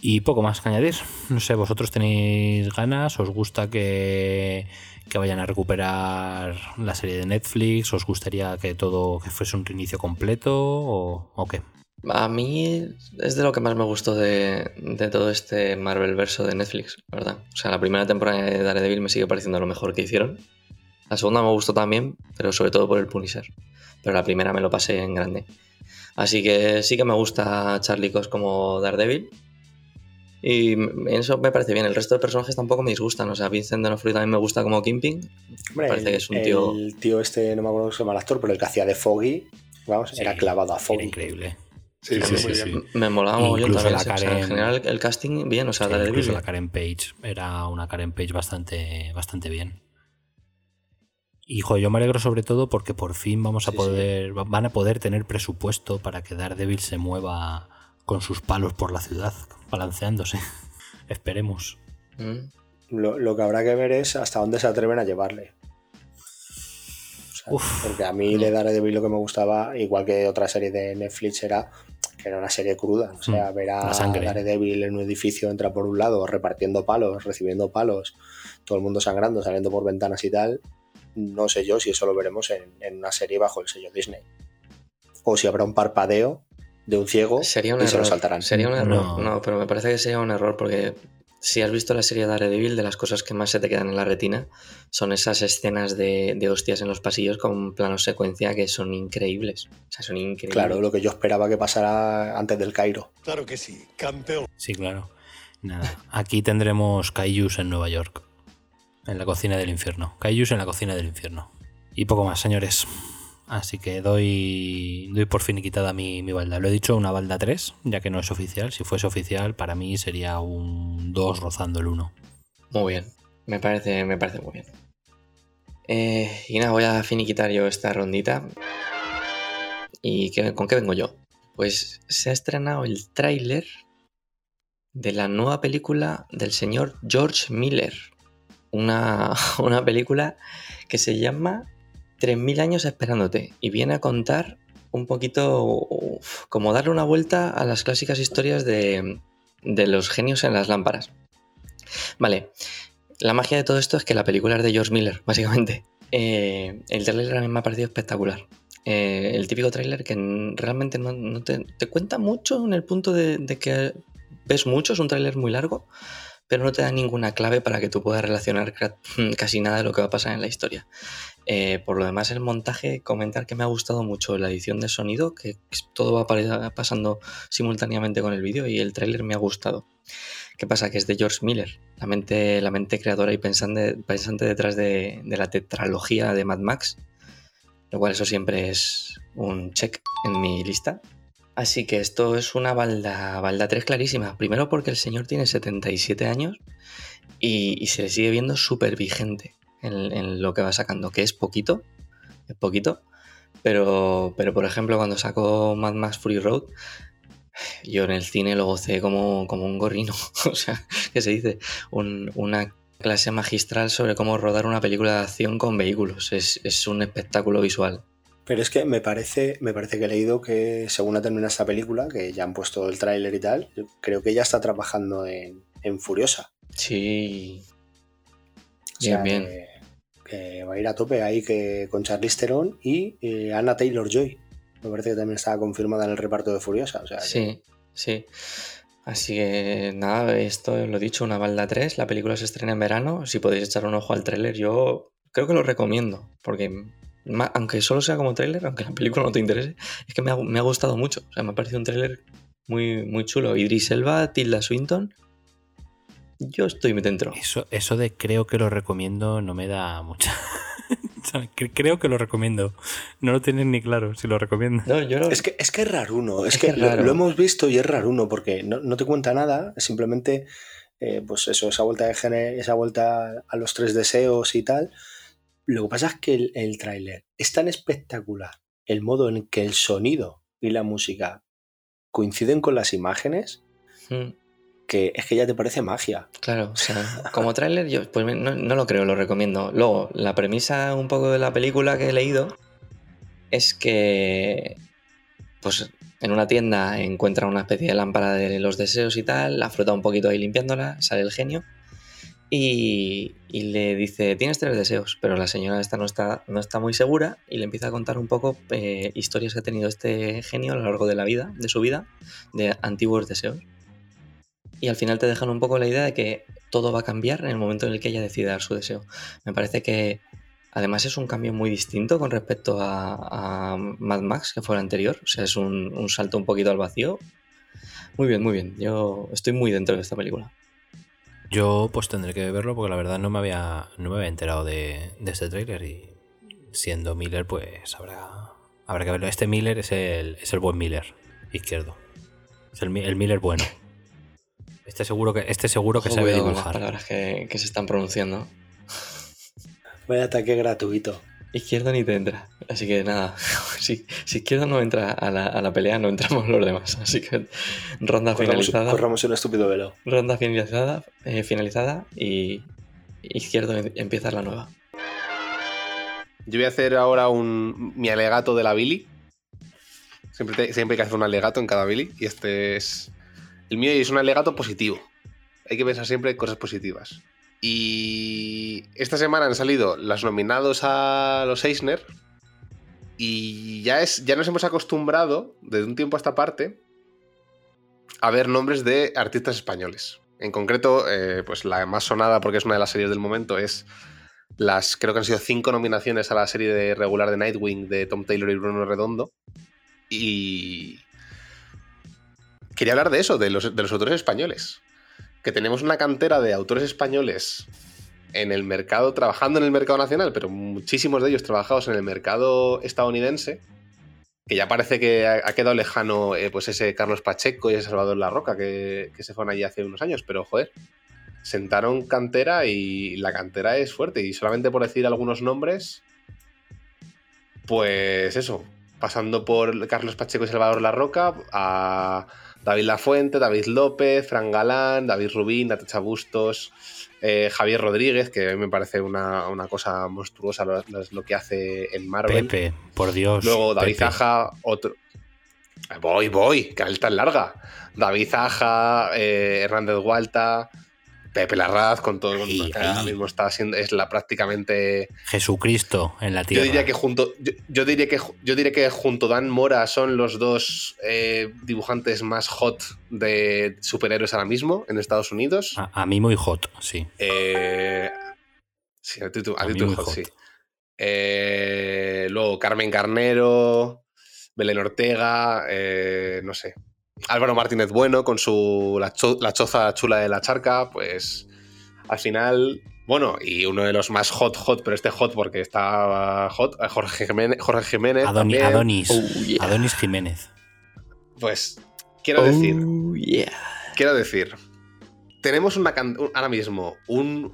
Y poco más que añadir. No sé, vosotros tenéis ganas, os gusta que, que vayan a recuperar la serie de Netflix, os gustaría que todo que fuese un reinicio completo o, o qué. A mí es de lo que más me gustó de, de todo este Marvel verso de Netflix, verdad. O sea, la primera temporada de Daredevil me sigue pareciendo lo mejor que hicieron. La segunda me gustó también, pero sobre todo por el Punisher. Pero la primera me lo pasé en grande. Así que sí que me gusta Charlie Cox como Daredevil. Y eso me parece bien. El resto de personajes tampoco me disgustan. O sea, Vincent D'Onofrio también me gusta como Me parece el, que es un tío- el tío este, no me acuerdo cómo se llama el actor, pero el que hacía de Foggy, vamos, Sí, era clavado a Era Foggy. increíble. Sí, Sí, sí. Me molaba Incluso también. la o sea, Karen- en general, el casting, bien. O sea, Sí, Daredevil. incluso la Karen Page era una Karen Page bastante, bastante bien. Y jo, yo me alegro sobre todo porque por fin vamos a Sí, poder, va- van a poder tener presupuesto para que Daredevil se mueva con sus palos por la ciudad, balanceándose. Esperemos. Mm. Lo, lo que habrá que ver es hasta dónde se atreven a llevarle. O sea, Uf. porque a mí de Daredevil lo que me gustaba, igual que otra serie de Netflix, era que era una serie cruda. O sea, Mm, ver a. Daredevil en un edificio, entra por un lado, repartiendo palos, recibiendo palos, todo el mundo sangrando, saliendo por ventanas y tal. No sé yo si eso lo veremos en, en una serie bajo el sello Disney. O si habrá un parpadeo de un ciego Sería un y se lo error. saltarán. Sería un error. No. No. pero me parece que sería un error porque si has visto la serie Daredevil, de las cosas que más se te quedan en la retina son esas escenas de, de hostias en los pasillos con plano secuencia que son increíbles. O sea, son increíbles. Claro, lo que yo esperaba que pasara antes del Cairo. Claro que sí, campeón. Sí, claro. Nada. Aquí tendremos Kaijus en Nueva York. En la cocina del infierno. Kaijus en la cocina del infierno. Y poco más, señores. Así que doy, doy por finiquitada mi, mi balda. Lo he dicho, una balda 3, ya que no es oficial. Si fuese oficial, para mí sería un 2 rozando el 1. Muy bien. Me parece, me parece muy bien. Eh, y nada, voy a finiquitar yo esta rondita. ¿Y qué- con qué vengo yo? Pues se ha estrenado el tráiler de la nueva película del señor George Miller. Una, una película que se llama 3000 años esperándote y viene a contar un poquito como darle una vuelta a las clásicas historias de, de los genios en las lámparas. Vale, la magia de todo esto es que la película es de George Miller, básicamente. Eh, el tráiler a mí me ha parecido espectacular. Eh, el típico tráiler que realmente no, no te, te cuenta mucho en el punto de, de que ves mucho, es un tráiler muy largo, pero no te da ninguna clave para que tú puedas relacionar ca- casi nada de lo que va a pasar en la historia. Eh, por lo demás, el montaje, comentar que me ha gustado mucho la edición de sonido, que todo va pa- pasando simultáneamente con el vídeo y el tráiler me ha gustado. ¿Qué pasa? Que es de George Miller, la mente, la mente creadora y pensante, pensante detrás de, de la tetralogía de Mad Max, lo cual eso siempre es un check en mi lista. Así que esto es una balda, balda 3 clarísima. Primero porque el señor tiene 77 años y, se le sigue viendo súper vigente en, lo que va sacando, que es poquito, es poquito, pero, pero por ejemplo cuando sacó Mad Max Fury Road, yo en el cine lo gocé como, como un gorrino, o sea, que se dice, Un- una clase magistral sobre cómo rodar una película de acción con vehículos, es, es un espectáculo visual. Pero es que me parece, me parece que he leído que según ha terminado esta película, que ya han puesto el tráiler y tal, creo que ella está trabajando en, en Furiosa. Sí, O sea, bien, bien. Que, que va a ir a tope ahí que con Charlize Theron y eh, Anna Taylor Joy. Me parece que también estaba confirmada en el reparto de Furiosa. O sea, que- Sí, sí. Así que nada, esto lo he dicho, una balda 3. La película se estrena en verano. Si podéis echar un ojo al tráiler, yo creo que lo recomiendo. Porque aunque solo sea como tráiler, aunque la película no te interese, es que me ha, me ha gustado mucho. O sea, me ha parecido un tráiler muy, muy chulo. Idris Elba, Tilda Swinton. Yo estoy dentro. Eso, eso de creo que lo recomiendo no me da mucha. Creo que lo recomiendo. No lo tienes ni claro si lo recomiendo. No, yo lo- Es que, es que es raruno, es, Es que, lo- raro. Lo, hemos visto y es raruno porque no, no te cuenta nada, simplemente eh, pues eso, esa vuelta de género, esa vuelta a los tres deseos y tal. Lo que pasa es que el, el tráiler es tan espectacular, el modo en que el sonido y la música coinciden con las imágenes, Mm, que que es que ya te parece magia. Claro, o sea, como tráiler yo pues no, no lo creo, lo recomiendo. Luego, la premisa un poco de la película que he leído es que pues en una tienda encuentra una especie de lámpara de los deseos y tal, la frota un poquito ahí limpiándola, sale el genio y, y le dice, tienes tres deseos, pero la señora esta no está, no está muy segura y le empieza a contar un poco eh, historias que ha tenido este genio a lo largo de la vida, de su vida, de antiguos deseos. Y al final te dejan un poco la idea de que todo va a cambiar en el momento en el que ella decida dar su deseo. Me parece que Además es un cambio muy distinto con respecto a, a Mad Max, que fue el anterior. O sea, es un, un, salto un poquito al vacío. Muy bien, muy bien. Yo estoy muy dentro de esta película. Yo pues tendré que verlo porque la verdad no me había, no me había enterado de, de este tráiler y siendo Miller pues habrá, habrá que verlo. Este Miller es el, es el buen Miller, izquierdo. Es el, el Miller bueno. Este seguro que, este seguro que sabe dibujar. las palabras que, que se están pronunciando. Vaya ataque gratuito. Izquierdo ni te entra. Así que nada, si, si izquierdo no entra a la, a la, pelea, no entramos los demás. Así que ronda corramos, finalizada. Corramos un estúpido velo. Ronda finalizada, eh, finalizada y izquierdo empieza la nueva. Yo voy a hacer ahora un mi alegato de la Billy. Siempre, te, siempre hay que hacer un alegato en cada Billy. Y este es. El mío es un alegato positivo. Hay que pensar siempre en cosas positivas. Y esta semana han salido los nominados a los Eisner. Y ya, es, ya nos hemos acostumbrado, desde un tiempo a esta parte, a ver nombres de artistas españoles. En concreto, eh, pues la más sonada, porque es una de las series del momento, es las, creo que han sido cinco nominaciones a la serie de regular de Nightwing de Tom Taylor y Bruno Redondo. Y quería hablar de eso, de los, de los autores españoles que tenemos una cantera de autores españoles en el mercado, trabajando en el mercado nacional, pero muchísimos de ellos trabajados en el mercado estadounidense, que ya parece que ha, quedado lejano eh, pues ese Carlos Pacheco y ese Salvador La Roca que, se fueron allí hace unos años, pero joder, sentaron cantera y la cantera es fuerte. Y solamente por decir algunos nombres, pues eso, pasando por Carlos Pacheco y Salvador La Roca a David Lafuente, David López, Fran Galán, David Rubín, Natacha Bustos, eh, Javier Rodríguez, que a mí me parece una, una cosa monstruosa lo, lo, que hace en Marvel. Pepe, por Dios. Luego David Pepe. Zaja, otro. Voy, voy, que es tan larga. David Zaja, eh, Hernández Gualta, Pepe Larraz, con todo el mundo ahora mismo está siendo, es la prácticamente. Jesucristo en la tierra. Yo diría que junto. Yo, yo, diría que yo diría que junto Dan Mora son los dos eh, dibujantes más hot de superhéroes ahora mismo en Estados Unidos. A, a mí muy hot, sí. Eh, sí, a ti, tú, a A ti tú hot, hot. sí. Eh, luego Carmen Carnero, Belén Ortega, no sé. Álvaro Martínez Bueno con su la, cho- la choza chula de la charca, pues al final, bueno, y uno de los más hot, hot, pero este hot porque está hot, eh, Jorge Jiménez, Jorge Jiménez Adoni- también. Adonis. Oh, yeah. Adonis Jiménez. Pues quiero decir, Oh, yeah. quiero decir, tenemos una ahora mismo un,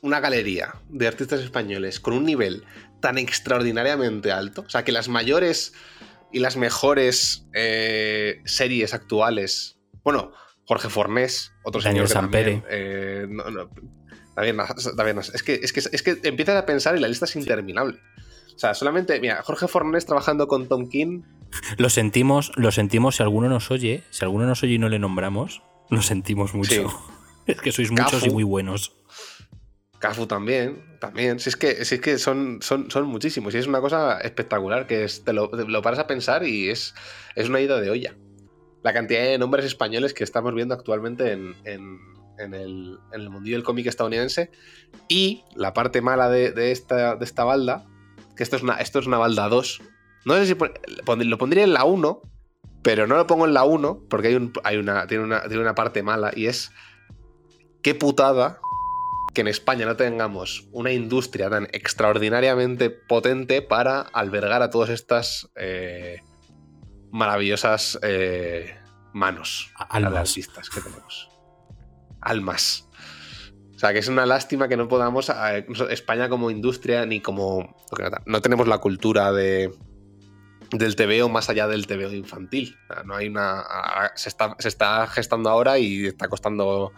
una galería de artistas españoles con un nivel tan extraordinariamente alto, o sea, que las mayores y las mejores eh, series actuales, bueno, Jorge Fornés, otro Daniel señor Sampere. también, eh, no, no, Nas- es que, es, que, es que empiezas a pensar y la lista es interminable. O sea, solamente, mira, Jorge Fornés trabajando con Tom King, Lo sentimos, lo sentimos si alguno nos oye. Si alguno nos oye y no le nombramos, lo sentimos mucho. Es que sois muchos Cafu. y muy buenos. Cafu también, también. Si es que, es que son, son, son muchísimos y es una cosa espectacular que te, lo, lo paras a pensar y es, es una ida de olla. La cantidad de nombres españoles que estamos viendo actualmente en, en, en el, el mundillo del cómic estadounidense y la parte mala de, de esta, de esta balda, que esto es una, esto es una balda 2. No sé si lo pondría en la 1, pero no lo pongo en la 1 porque hay, un, hay una, tiene, una, tiene una parte mala y es qué putada que en España no tengamos una industria tan extraordinariamente potente para albergar a todas estas eh, maravillosas eh, manos almas. artistas que tenemos. Almas. O sea, que es una lástima que no podamos, eh, España como industria, ni como... no- tenemos la cultura de, del TVO más allá del TVO infantil. No hay una. Se está, se está gestando ahora y está costando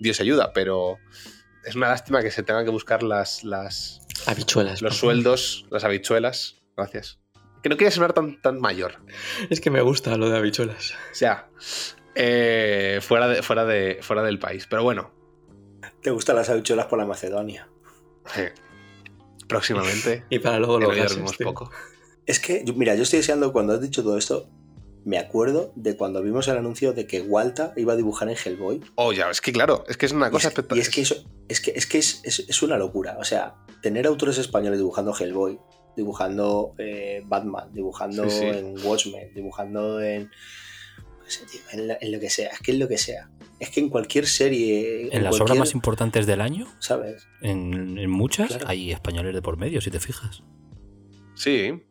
Dios ayuda, pero es una lástima que se tengan que buscar las, las, Habichuelas. los favor. sueldos, las habichuelas. Gracias. Que no quiere sonar tan, tan mayor. Es que me gusta lo de habichuelas. O sea, eh, fuera, de, fuera, de, fuera del país. Pero bueno, ¿Te gustan las habichuelas por la Macedonia? eh, próximamente. Y para luego que lo tío. poco. Es que, mira, yo estoy deseando cuando has dicho todo esto, me acuerdo de cuando vimos el anuncio de que Walta iba a dibujar en Hellboy. Oh, ya, es que claro, es que es una cosa es, y espectacular. es que eso es que es que es, es- es una locura. O sea, tener autores españoles dibujando Hellboy, dibujando eh, Batman, dibujando Sí, sí. en Watchmen, dibujando en, no sé, tío, en, la- en lo que sea. Es que en lo que sea. Es que en cualquier serie. En las cualquier- obras más importantes del año, ¿Sabes? en, en muchas, Claro. hay españoles de por medio, si te fijas. Sí,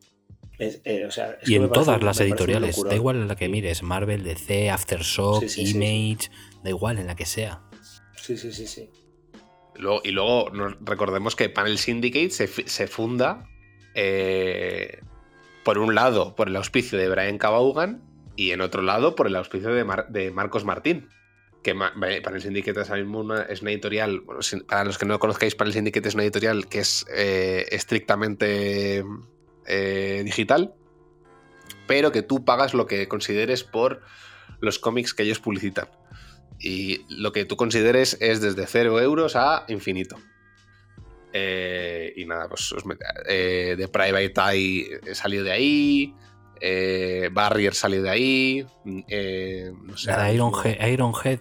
Es- eh, o sea, es Y en todas las editoriales, da igual en la que mires, Marvel, DC, Aftershock, Sí, sí, sí, Image, da igual en la que sea. Sí, sí, sí, sí. Luego- y luego recordemos que Panel Syndicate se, funda eh, por un lado por el auspicio de Brian Cabaugan y en otro lado por el auspicio de, Mar- de Marcos Martín. Que Ma- Panel Syndicate es, mismo una, es una editorial, bueno, para los que no conozcáis, Panel Syndicate es una editorial que es eh, estrictamente eh, digital, pero que tú pagas lo que consideres por los cómics que ellos publicitan. Y lo que tú consideres es desde 0 euros a infinito. Eh, y nada, pues os eh, The Private Eye salió de ahí. eh, Barrier salió de ahí. eh, no sé, Ironhead, Ironhead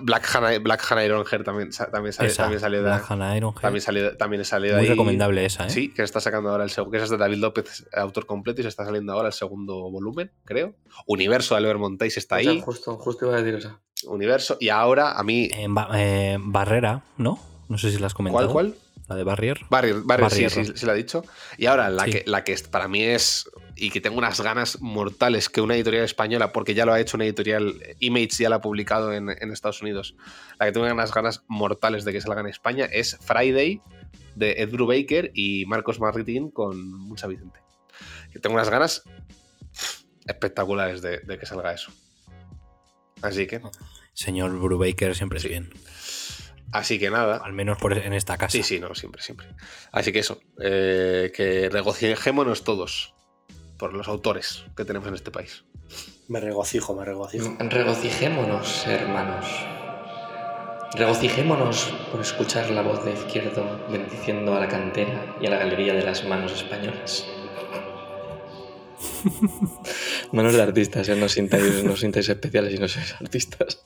Black Hannah, Black Hannah Ironhead también, también, sale- esa, también salió de Black Hannah también salió, también salió de Muy ahí. recomendable esa, ¿eh? Sí, que se está sacando ahora el segundo. Que esa es de David López, autor completo, y se está saliendo ahora el segundo volumen, creo. Universo de Albert Montéis está O sea, ahí. justo, justo iba a decir eso. Universo. Y ahora a mí. En Ba- eh, Barrera, ¿no? No sé si la has comentado. ¿Cuál, cuál? La de Barrier. Barrier, Barrier, sí, Barrier. sí, sí, lo ha dicho. Y ahora la, Sí. que, la que para mí es. Y que tengo unas ganas mortales que una editorial española, porque ya lo ha hecho una editorial, Image ya la ha publicado en, en Estados Unidos. La que tengo unas ganas mortales de que salga en España es Friday de Ed Brubaker y Marcos Marritín con Mucha Vicente. Que tengo unas ganas espectaculares de, de que salga eso. Así que, Señor Brubaker siempre es bien. así que nada. Al menos por en esta casa. Sí, sí, no, siempre, siempre. Así que eso, eh, que regocijémonos todos por los autores que tenemos en este país. Me regocijo, me regocijo. Regocijémonos, hermanos. Regocijémonos por escuchar la voz de izquierdo bendiciendo a la cantera y a la galería de las manos españolas. manos de artistas, ¿eh? no, os sintáis, no sintáis especiales y no sois artistas.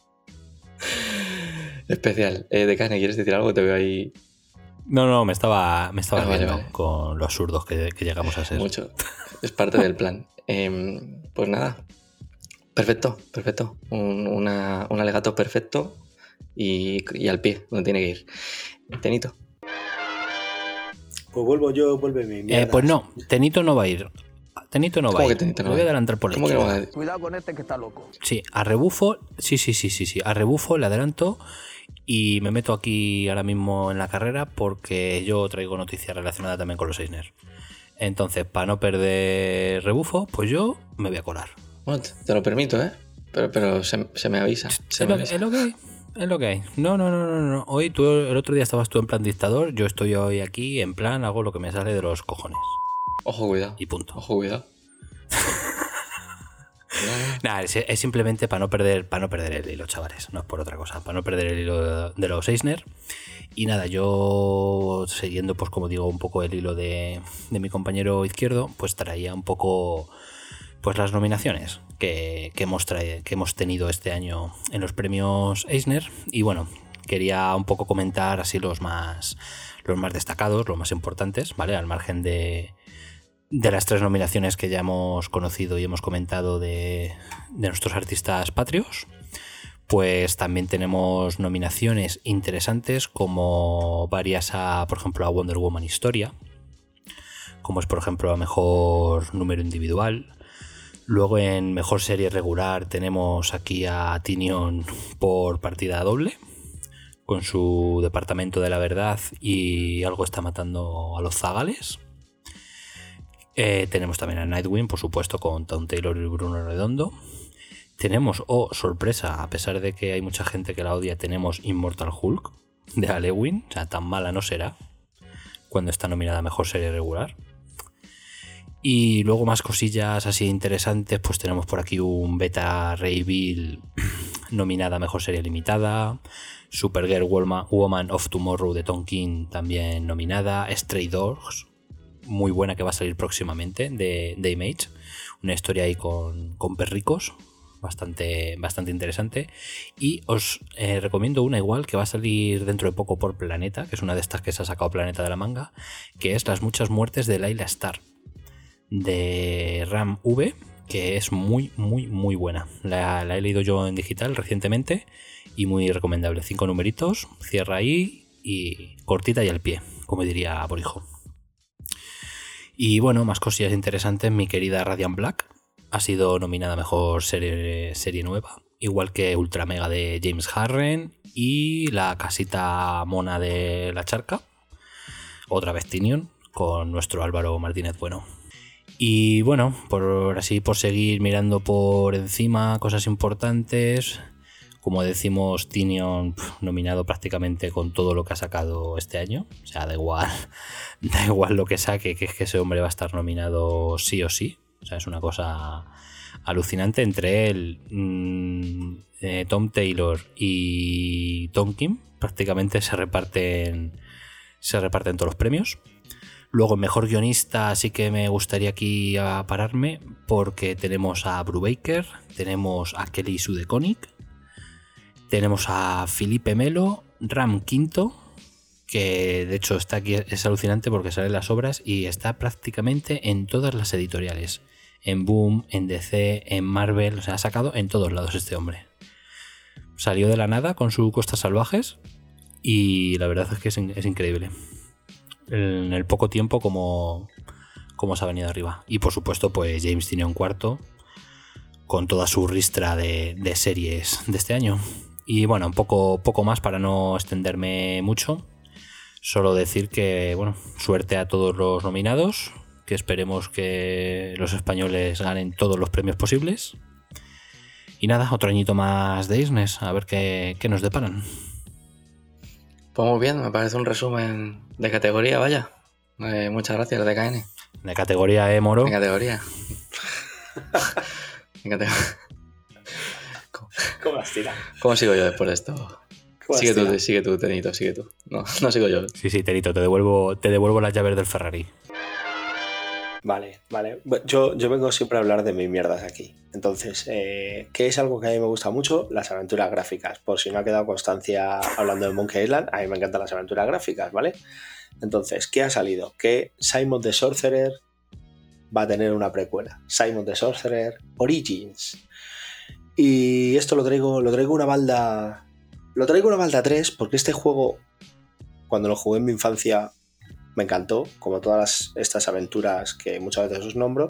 Especial. Eh, Decane, ¿quieres decir algo? Te veo ahí No, no, me estaba, me estaba Ah, vale, viendo vale. con lo absurdos que, que llegamos a ser. mucho. Es parte del plan. Em, pues nada. Perfecto, perfecto. Un, una- un alegato perfecto y, y al pie, donde tiene que ir. Tenito. Pues vuelvo yo, vuelve mi Eh, pues no, Tenito no va a ir. Tenito no va ¿Cómo a que ir. Tenito no voy a adelantar por la. Cuidado con este que está loco. Sí, a rebufo, sí, sí, sí, sí, sí. A rebufo le adelanto y me meto aquí ahora mismo en la carrera porque yo traigo noticias relacionadas también con los Eisner. Entonces, para no perder rebufo, pues yo me voy a colar. Bueno, te, lo permito, ¿eh? Pero, pero se, se me avisa. Se Es me lo, avisa. es lo que hay. Es lo que hay. No, no, no, no, no. Hoy tú, el otro día estabas tú en plan dictador, yo estoy hoy aquí en plan, hago lo que me sale de los cojones. Ojo, cuidado. Y punto. Ojo, cuidado. Nada, es, simplemente para no perder, para no perder el hilo, chavales. No es por otra cosa, para no perder el hilo de los Eisner. Y nada, yo siguiendo, pues como digo, un poco el hilo de, de mi compañero izquierdo, pues traía un poco pues las nominaciones que, que hemos que hemos tenido este año en los premios Eisner. Y bueno, quería un poco comentar así los más los más destacados, los más importantes, ¿vale? Al margen de, de las tres nominaciones que ya hemos conocido y hemos comentado de, de nuestros artistas patrios, pues también tenemos nominaciones interesantes como varias a, por ejemplo, a Wonder Woman Historia, como es por ejemplo a Mejor Número Individual. Luego en Mejor Serie Regular tenemos aquí a Tinion por partida doble, con su Departamento de la Verdad y algo está matando a los zagales Eh, tenemos también a Nightwing, por supuesto, con Tom Taylor y Bruno Redondo. Tenemos, oh sorpresa, a pesar de que hay mucha gente que la odia, tenemos Immortal Hulk de Alewin. O sea, tan mala no será cuando está nominada a Mejor Serie Regular. Y luego más cosillas así interesantes, pues tenemos por aquí un Beta Ray Bill nominada a Mejor Serie Limitada, Supergirl Woman of Tomorrow de Tonkin también nominada, Stray Dogs, muy buena que va a salir próximamente de, de Image, una historia ahí con, con perricos, bastante, bastante interesante. Y os eh, recomiendo una igual que va a salir dentro de poco por Planeta, que es una de estas que se ha sacado Planeta de la manga, que es Las muchas muertes de Laila Star, de Ram V, que es muy, muy, muy buena. La, la he leído yo en digital recientemente y muy recomendable. Cinco numeritos, cierra ahí y cortita y al pie, como diría Borijo. Y bueno, más cosillas interesantes. Mi querida Radiant Black ha sido nominada a mejor serie, serie nueva, igual que Ultra Mega de James Harren y la casita mona de la charca, otra vez Tinion, con nuestro Álvaro Martínez Bueno. Y bueno, por así por seguir mirando por encima cosas importantes, como decimos, Tinion nominado prácticamente con todo lo que ha sacado este año. O sea, da igual, da igual lo que saque, que es que ese hombre va a estar nominado sí o sí. O sea, es una cosa alucinante entre él, mmm, eh, Tom Taylor y Tom Kim. Prácticamente se reparten, se reparten todos los premios. Luego, mejor guionista, sí que me gustaría aquí pararme porque tenemos a Brubaker, tenemos a Kelly Sudeconic, tenemos a Felipe Melo, Ram Quinto, que de hecho está aquí, es alucinante porque sale en las obras y está prácticamente en todas las editoriales. En Boom, en DC, en Marvel, o sea, ha sacado en todos lados este hombre. Salió de la nada con su Costas Salvajes y la verdad es que es, increíble. En el poco tiempo como, como se ha venido arriba. Y por supuesto, pues James tiene un cuarto con toda su ristra de series de este año. Y bueno, un poco, poco más para no extenderme mucho. Solo decir que, bueno, suerte a todos los nominados, que esperemos que los españoles ganen todos los premios posibles. Y nada, otro añito más de Isnes, a ver qué, qué nos deparan. Pues muy bien, me parece un resumen de categoría, vaya. Eh, muchas gracias, DKN. De categoría, ¿eh, Moro? De categoría. en categoría. ¿Cómo sigo yo después de esto? Sigue tú, sigue tú, Tenito, sigue tú. No, no sigo yo. Sí, sí, Tenito, te devuelvo, te devuelvo las llaves del Ferrari. Vale, vale. Yo, yo vengo siempre a hablar de mis mierdas aquí. Entonces, eh, ¿qué es algo que a mí me gusta mucho? Las aventuras gráficas. Por si no ha quedado constancia hablando de Monkey Island, a mí me encantan las aventuras gráficas, ¿vale? Entonces, ¿qué ha salido? Que Simon the Sorcerer va a tener una precuela. Simon the Sorcerer Origins. Y esto lo traigo, lo traigo una balda. Lo traigo una balda 3 porque este juego, cuando lo jugué en mi infancia, me encantó, como todas estas aventuras que muchas veces os nombro.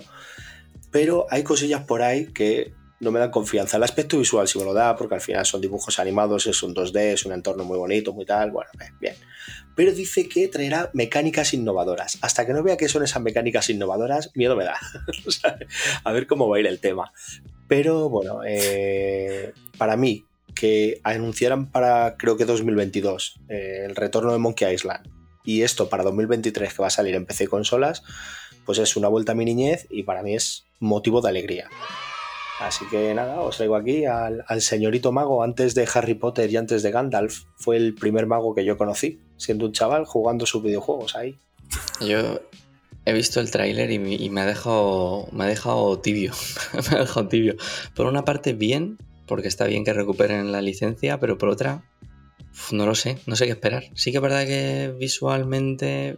Pero hay cosillas por ahí que no me dan confianza. El aspecto visual sí me lo da, porque al final son dibujos animados, es un 2D, es un entorno muy bonito, muy tal, bueno, bien. Pero dice que traerá mecánicas innovadoras. Hasta que no vea qué son esas mecánicas innovadoras, miedo me da. a ver cómo va a ir el tema. Pero bueno, eh, para mí, que anunciaran para creo que 2022 eh, el retorno de Monkey Island y esto para 2023 que va a salir en PC y consolas, pues es una vuelta a mi niñez y para mí es motivo de alegría. Así que nada, os traigo aquí al, al, señorito mago antes de Harry Potter y antes de Gandalf. Fue el primer mago que yo conocí, siendo un chaval jugando sus videojuegos ahí. Yo he visto el tráiler y, y, me ha dejado me ha dejado tibio. me ha dejado tibio. Por una parte bien, porque está bien que recuperen la licencia, pero por otra no lo sé, no sé qué esperar. Sí que es verdad que visualmente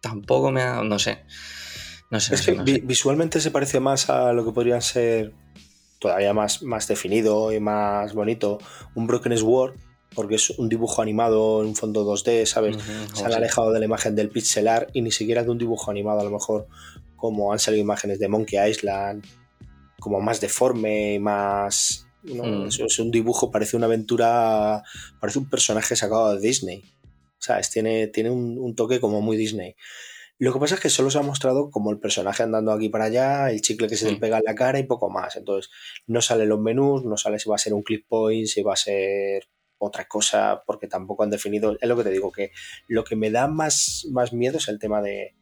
tampoco me ha... no sé. No sé. Es no que sé. visualmente se parece más a lo que podrían ser todavía más, más definido y más bonito un Broken Sword, porque es un dibujo animado en un fondo 2D, ¿sabes? Uh -huh, se han alejado de la imagen del pixel art y ni siquiera de un dibujo animado, a lo mejor como han salido imágenes de Monkey Island, como más deforme y más no, mm. es, es, un dibujo, parece una aventura, parece un personaje sacado de Disney. ¿Sabes? Tiene, tiene un, un toque como muy Disney. Lo que pasa es que solo se ha mostrado como el personaje andando aquí para allá, el chicle que se le Mm. pega en la cara y poco más. Entonces, no salen los menús, no sale si va a ser un clip point, si va a ser otra cosa, porque tampoco han definido. Es lo que te digo, que lo que me da más, más miedo es el tema de,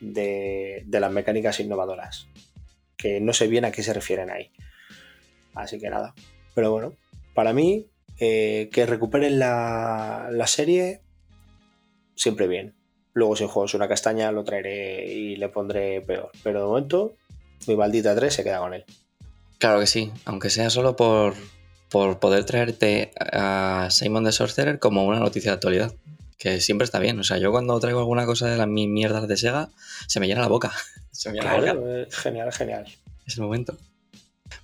de, de las mecánicas innovadoras. Que no sé bien a qué se refieren ahí. Así que nada. Pero bueno, para mí, eh, que recuperen la, la serie, siempre bien. Luego, si el juego es una castaña, lo traeré y le pondré peor. Pero de momento, mi maldita 3 se queda con él. Claro que sí, aunque sea solo por, por poder traerte a Simon the Sorcerer como una noticia de actualidad. Que siempre está bien. O sea, yo cuando traigo alguna cosa de las mis mierdas de Sega, se me llena la boca. Se me llena la boca. Claro, genial, genial. Es el momento.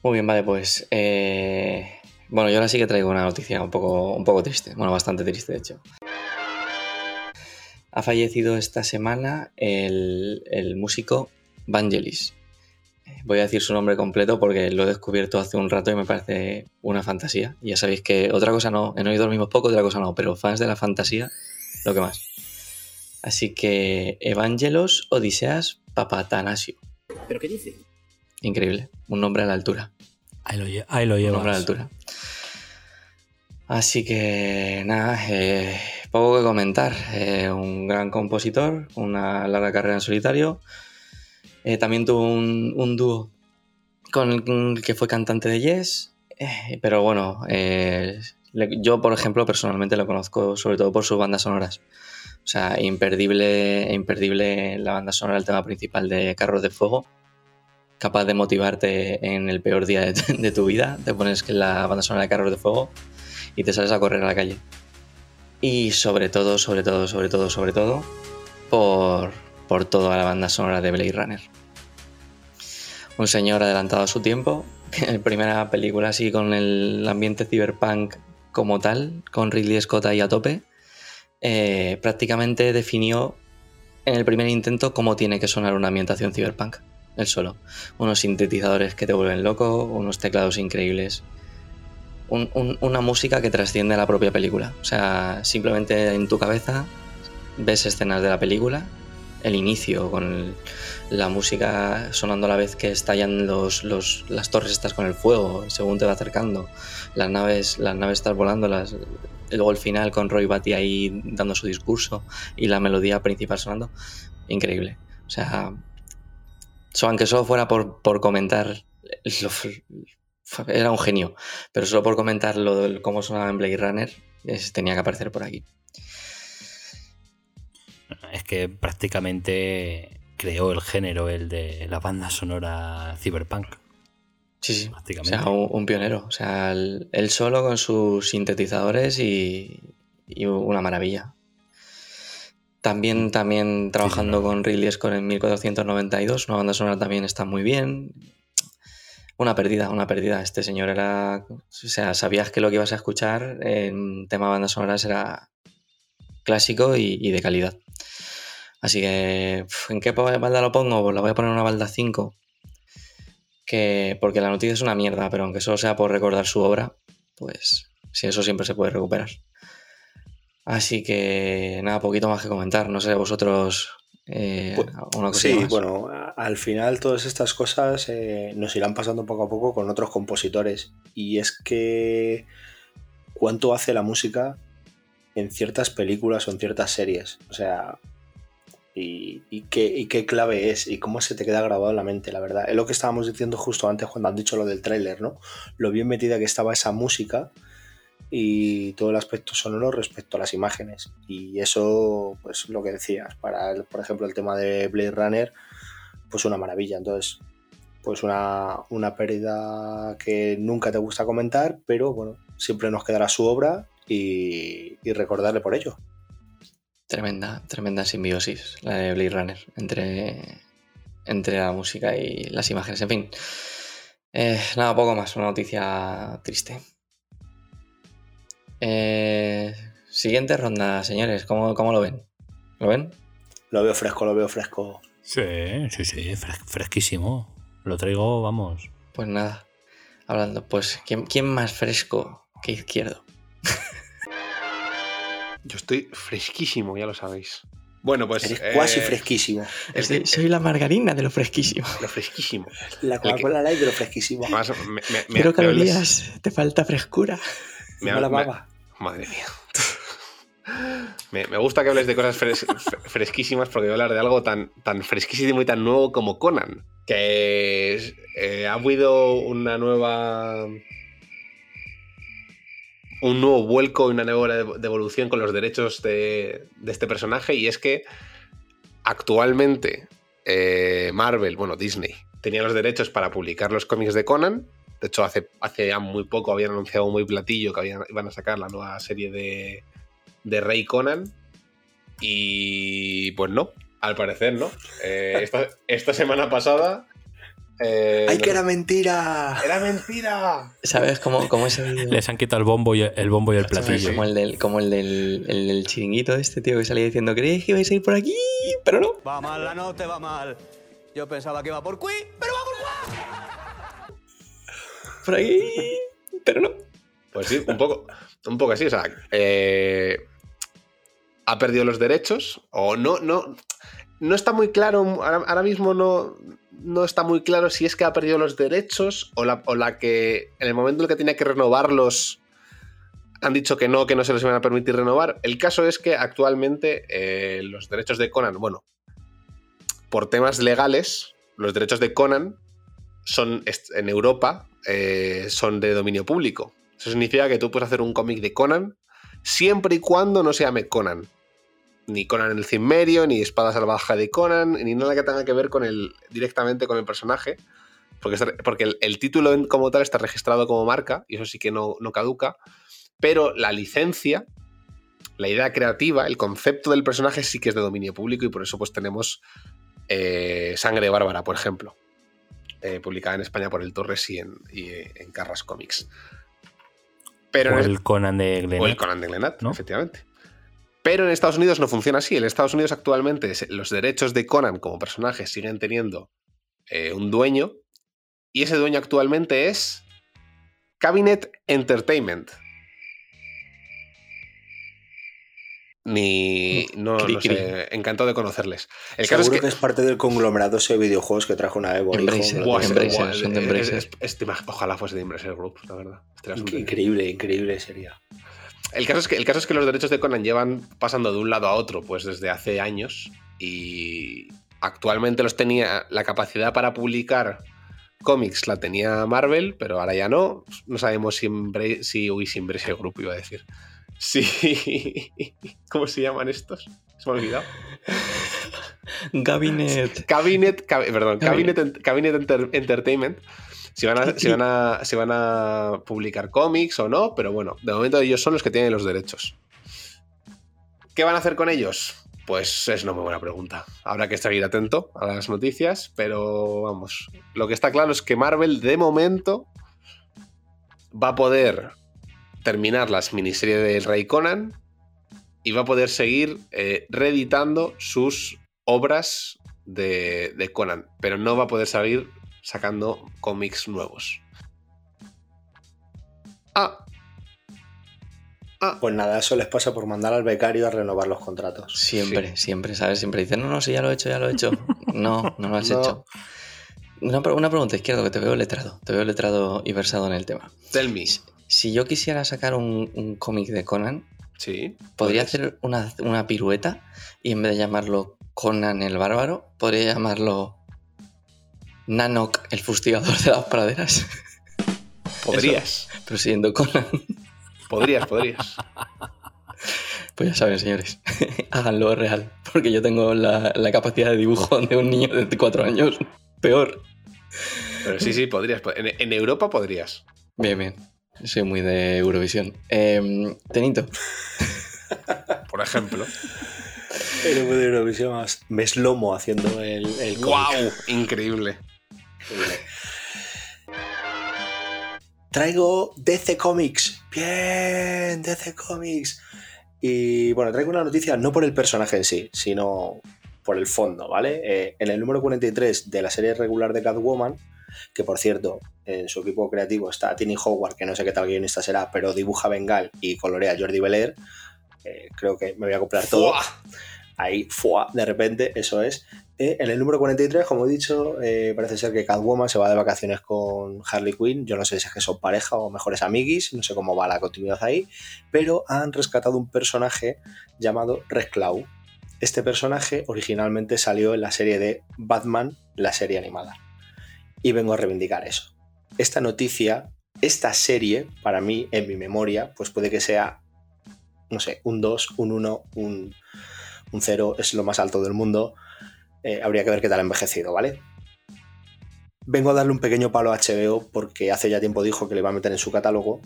Muy bien, vale, pues. eh, Bueno, yo ahora sí que traigo una noticia un poco, un poco triste. Bueno, bastante triste, de hecho. Ha fallecido esta semana el, el músico Vangelis. Eh, Voy a decir su nombre completo porque lo he descubierto hace un rato y me parece una fantasía. Y ya sabéis que otra cosa no, en oído dormimos poco, otra cosa no, pero fans de la fantasía, lo que más. Así que Evangelos Odiseas Papatanasio. ¿Pero qué dice? Increíble, un nombre a la altura. Ahí lo, lle- ahí lo Un llevas. nombre a la altura. Así que nada, eh, poco que comentar. Eh, un gran compositor, una larga carrera en solitario. Eh, también tuvo un, dúo con el que fue cantante de Yes. Eh, pero bueno, yo por ejemplo personalmente lo conozco sobre todo por sus bandas sonoras. O sea, imperdible, imperdible la banda sonora, el tema principal de Carros de Fuego capaz de motivarte en el peor día de, de tu vida. Te pones la banda sonora de Carros de Fuego y te sales a correr a la calle. Y sobre todo, sobre todo, sobre todo, sobre todo, por, por toda la banda sonora de Blade Runner. Un señor adelantado a su tiempo. En primera película así con el ambiente cyberpunk como tal, con Ridley Scott ahí a tope, eh, prácticamente definió en el primer intento cómo tiene que sonar una ambientación cyberpunk él solo. Unos sintetizadores que te vuelven loco, unos teclados increíbles. Un- un- una música que trasciende a la propia película. O sea, simplemente en tu cabeza ves escenas de la película, el inicio con la música sonando a la vez que estallan los, las torres estas con el fuego, según te va acercando, las naves, las naves estás volando, luego el final con Roy Batty ahí dando su discurso y la melodía principal sonando. Increíble. O sea, aunque solo fuera por, por comentar, lo- era un genio, pero solo por comentar lo cómo sonaba en Blade Runner, es- tenía que aparecer por aquí. Es que prácticamente creó el género, el de la banda sonora cyberpunk. Sí, sí. O Prácticamente. sea, un, un pionero. O sea, el- él solo con sus sintetizadores y, y una maravilla. También, también trabajando no. con Ridley Scott en 1492, una banda sonora también está muy bien. Una pérdida, una pérdida. Este señor era. O sea, sabías que lo que ibas a escuchar en tema bandas sonoras era clásico y, y de calidad. Así que, ¿en qué balda lo pongo? Pues la voy a poner en una balda 5. Que, porque la noticia es una mierda, pero aunque solo sea por recordar su obra, pues si eso siempre se puede recuperar. Así que nada, poquito más que comentar. No sé, vosotros eh, Pues, Sí, más. bueno, al final todas estas cosas eh, nos irán pasando poco a poco con otros compositores. Y es que cuánto hace la música en ciertas películas o en ciertas series. O sea, y, y qué, y qué clave es y cómo se te queda grabado en la mente, la verdad. Es lo que estábamos diciendo justo antes cuando han dicho lo del tráiler, ¿no? Lo bien metida que estaba esa música y todo el aspecto sonoro respecto a las imágenes. Y eso, pues lo que decías, para, por ejemplo, el tema de Blade Runner, pues una maravilla. Entonces, pues una, una pérdida que nunca te gusta comentar, pero bueno, siempre nos quedará su obra y, y recordarle por ello. Tremenda, tremenda simbiosis la de Blade Runner entre, entre la música y las imágenes. En fin, Eh, nada, poco más, una noticia triste. Eh, siguiente ronda, señores, ¿cómo, cómo lo ven? ¿Lo ven? Lo veo fresco, lo veo fresco. Sí, sí, sí, fres- fresquísimo. Lo traigo, vamos. Pues nada, hablando, pues, ¿quién, quién más fresco que izquierdo? Yo estoy fresquísimo, ya lo sabéis. Bueno, pues. Eres eh, cuasi fresquísimo. el Soy, que- soy la margarina de lo fresquísimo. Lo fresquísimo. La Coca-Cola Light de lo fresquísimo. Además, me, me- Pero me calorías, te falta frescura. Me No la me- baba. Madre mía. Me, me gusta que hables de cosas fres- fre- fresquísimas porque voy a hablar de algo tan, tan fresquísimo y tan nuevo como Conan. Que es- eh, ha habido una nueva. Un nuevo vuelco y una nueva de- devolución con los derechos de, de este personaje. Y es que actualmente eh, Marvel, bueno, Disney, tenía los derechos para publicar los cómics de Conan. De hecho, hace, hace ya muy poco habían anunciado muy platillo que habían, iban a sacar la nueva serie de, de Rey Conan. Y pues no, al parecer no. Eh, esta, esta semana pasada. eh, ¡Ay, no- que era mentira! ¡Era mentira! ¿Sabes cómo, cómo ese vídeo? Les han quitado el bombo y el, bombo y el platillo. Como el del, como el del, el del chiringuito este tío que salía diciendo, ¿creéis que ibais a ir por aquí? Pero no. Va mal la no te va mal. Yo pensaba que iba por Cui, pero va por Por aquí. Pero no. Pues sí, un poco, un poco así. O sea, eh, ha perdido los derechos. O no, no. No está muy claro. Ahora, ahora mismo no, no está muy claro si es que ha perdido los derechos. O la, o la que. En el momento en el que tenía que renovarlos. Han dicho que no, que no se les van a permitir renovar. El caso es que actualmente eh, los derechos de Conan, bueno, por temas legales, los derechos de Conan son en Europa eh, son de dominio público. Eso significa que tú puedes hacer un cómic de Conan siempre y cuando no se llame Conan. Ni Conan el Cimmerio, ni Espada Salvaje de Conan, ni nada que tenga que ver con el, directamente con el personaje. Porque, porque el, título como tal está registrado como marca, y eso sí que no, no caduca. Pero la licencia, la idea creativa, el concepto del personaje sí que es de dominio público, y por eso pues tenemos eh, Sangre Bárbara, por ejemplo eh, publicada en España por el Torres y en, y en Carras Comics. Pero o en el Conan de o el Glenat. Conan de Glenat, ¿no? efectivamente. Pero en Estados Unidos no funciona así. En Estados Unidos actualmente los derechos de Conan como personaje siguen teniendo eh, un dueño y ese dueño actualmente es Cabinet Entertainment. Ni. No, Cri, no cri. sé. Encantado de conocerles. El caso Seguro es que... que. es parte del conglomerado ese de videojuegos que trajo una Evo. Embracer. Buah, buah, son de es- es- ojalá fuese de Embracer Group, la verdad. Increíble, increíble sería. El caso, es que, el caso es que los derechos de Conan llevan pasando de un lado a otro pues desde hace años y actualmente los tenía la capacidad para publicar cómics la tenía Marvel, pero ahora ya no. No sabemos si, Embra- si uy, si Embracer Group iba a decir. Sí. ¿Cómo se llaman estos? Se me ha olvidado. Gabinet. Cabinet, cab- perdón, Cabinet. Cabinet, Cabinet Enter- Entertainment. Si van, a, si, van a, si van a publicar cómics o no, pero bueno, de momento ellos son los que tienen los derechos. ¿Qué van a hacer con ellos? Pues es una muy buena pregunta. Habrá que seguir atento a las noticias, pero vamos, lo que está claro es que Marvel de momento va a poder terminar las miniseries del Rey Conan y va a poder seguir eh, reeditando sus obras de, de Conan, pero no va a poder seguir sacando cómics nuevos. Ah. Ah, Pues nada, eso les pasa por mandar al becario a renovar los contratos. Siempre, siempre, ¿sabes? Siempre dicen, no, no, si ya lo he hecho, ya lo he hecho. No, no lo has No. hecho. Una, una pregunta, izquierdo, que te veo letrado. Te veo letrado y versado en el tema. tell me. Si yo quisiera sacar un, un cómic de Conan, Sí. podría hacer una, una pirueta y en vez de llamarlo Conan el Bárbaro, podría llamarlo Nanok el fustigador de las praderas. Podrías. Pero siendo Conan, Podrías, podrías. pues ya saben, señores, háganlo real. Porque yo tengo la, la capacidad de dibujo de un niño de 4 años. Peor. Pero sí, sí, podrías. En, en Europa podrías. Bien, bien. Soy muy de Eurovisión. Em, Tenito, Por ejemplo. El Evo de Eurovisión ves lomo haciendo el, el cómic. ¡Wow! Increíble. Traigo DC Comics. Bien, DC Comics. Y bueno, traigo una noticia no por el personaje en sí, sino por el fondo, ¿vale? Eh, en el número 43 de la serie regular de Catwoman, que por cierto, en su equipo creativo está Tini Howard, que no sé qué tal guionista será, pero dibuja Bengal y colorea Jordi Belair. eh, creo que me voy a comprar todo. ¡Fua! Ahí, ¡fua! de repente, eso es. Eh, en el número 43, como he dicho, eh, parece ser que Catwoman se va de vacaciones con Harley Quinn. Yo no sé si es que son pareja o mejores amiguis, no sé cómo va la continuidad ahí, pero han rescatado un personaje llamado Red Claw. Este personaje originalmente salió en la serie de Batman, la serie animada. Y vengo a reivindicar eso. Esta noticia, esta serie, para mí, en mi memoria, pues puede que sea, no sé, un 2, un 1, un, un 0, es lo más alto del mundo. Eh, habría que ver qué tal ha envejecido, ¿vale? Vengo a darle un pequeño palo a HBO porque hace ya tiempo dijo que le va a meter en su catálogo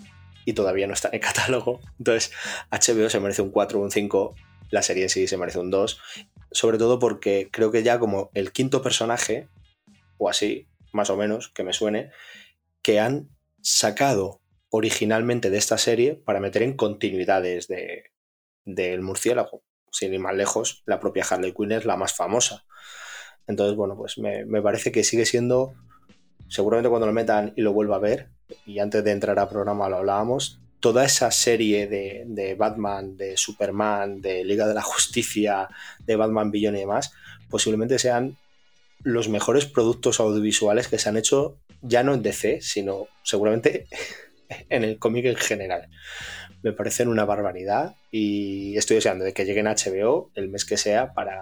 y todavía no está en el catálogo. Entonces, HBO se merece un 4 o un 5, la serie sí se merece un 2. Sobre todo porque creo que ya como el quinto personaje, o así, más o menos, que me suene, que han sacado originalmente de esta serie para meter en continuidades del de, murciélago. Sin ir más lejos, la propia Harley Quinn es la más famosa. Entonces, bueno, pues me, me parece que sigue siendo, seguramente cuando lo metan y lo vuelva a ver, y antes de entrar al programa lo hablábamos, toda esa serie de, de, Batman, de Superman, de Liga de la Justicia, de Batman Billion y demás, posiblemente sean los mejores productos audiovisuales que se han hecho ya no en DC, sino seguramente en el cómic en general. Me parecen una barbaridad y estoy deseando de que lleguen a HBO el mes que sea para,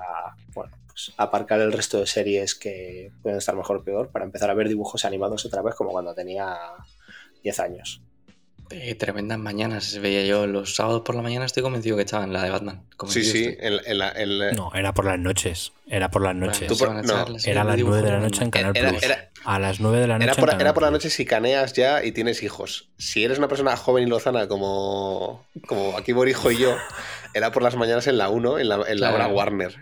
bueno, pues aparcar el resto de series que pueden estar mejor o peor para empezar a ver dibujos animados otra vez como cuando tenía 10 años. Eh, tremendas mañanas veía yo los sábados por la mañana estoy convencido que estaban la de Batman sí sí en, en, la, en la... no era por las noches era por las noches. por, no. era a las 9 de la noche en Canal era, Plus. era, a las 9 de la noche era por, era por la noche si caneas ya y tienes hijos. Si eres una persona joven y lozana como como aquí Borijo y yo era por las mañanas en la 1 en la, en la hora Warner.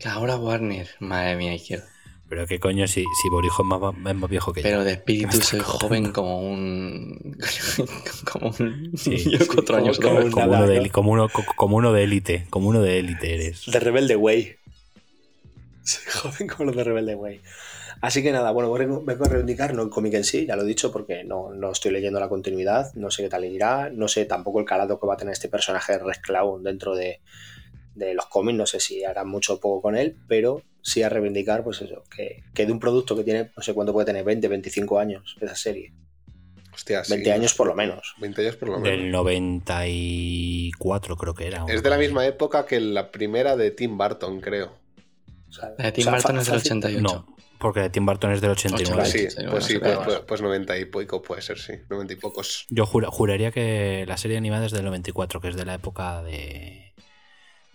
La hora Warner madre mía izquierda pero qué coño si, si Borijo es más, es más viejo que Pero yo. Pero de espíritu soy joven como un. como un. Sí, sí, cuatro años como, como, como, uno de, como, uno, como uno de élite. Como uno de élite eres. De Rebelde Way. Soy joven como los de Rebelde Way. Así que nada, bueno, vengo a reivindicar, no el cómic en sí, ya lo he dicho, porque no, no estoy leyendo la continuidad, no sé qué tal irá, no sé tampoco el calado que va a tener este personaje de Red Clown dentro de, de los cómics, no sé si harán mucho o poco con él, pero sí a reivindicar, pues eso, que, que, de un producto que tiene, no sé cuánto puede tener, 20, 25 años, esa serie. Hostia, 20 sí, años por lo menos. 20 años por lo menos. Del 94 creo que era. Es de la misma época que la primera de Tim Burton, creo. O sea, la de Tim o sea, Burton es del 88. No, porque la de Tim Burton es del 89. Sí, pues sí, pues, pues, pues, 90 y poco puede ser, sí. 90 y pocos. Yo jura, juraría que la serie animada es del 94, que es de la época de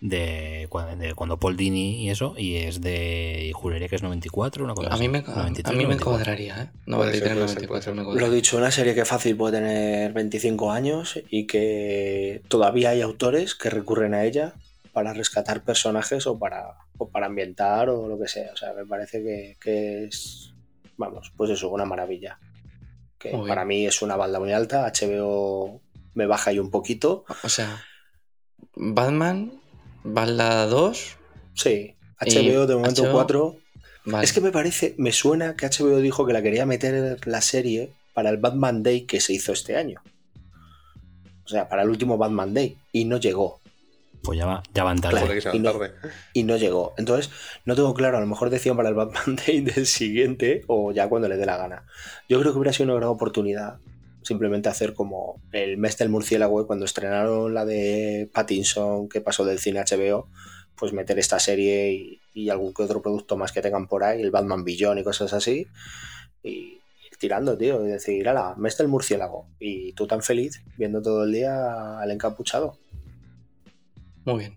de, de, cuando Paul Dini y eso, y es de. Y juraría que es 94, una cosa A mí me, 93, a mí me cuadraría, ¿eh? 93, 94, me cuadraría. Lo dicho, una serie que fácil puede tener 25 años y que todavía hay autores que recurren a ella para rescatar personajes o para, o para ambientar o lo que sea. O sea, me parece que, que es. Vamos, pues eso, una maravilla. Que Uy. para mí es una balda muy alta. HBO me baja ahí un poquito. O sea, Batman Balda 2. Sí, HBO de momento HBO... 4. Vale. Es que me parece, me suena que HBO dijo que la quería meter la serie para el Batman Day que se hizo este año. O sea, para el último Batman Day. Y no llegó. Pues ya, va, ya van tarde. Claro, y, no, y, no, llegó. Entonces, no tengo claro, a lo mejor decían para el Batman Day del siguiente o ya cuando le dé la gana. Yo creo que hubiera sido una gran oportunidad simplemente hacer como el mes del murciélago cuando estrenaron la de Pattinson que pasó del cine HBO pues meter esta serie y, algún que otro producto más que tengan por ahí el Batman Billón y cosas así y ir tirando tío y decir ala mes del murciélago y tú tan feliz viendo todo el día al encapuchado. Muy bien.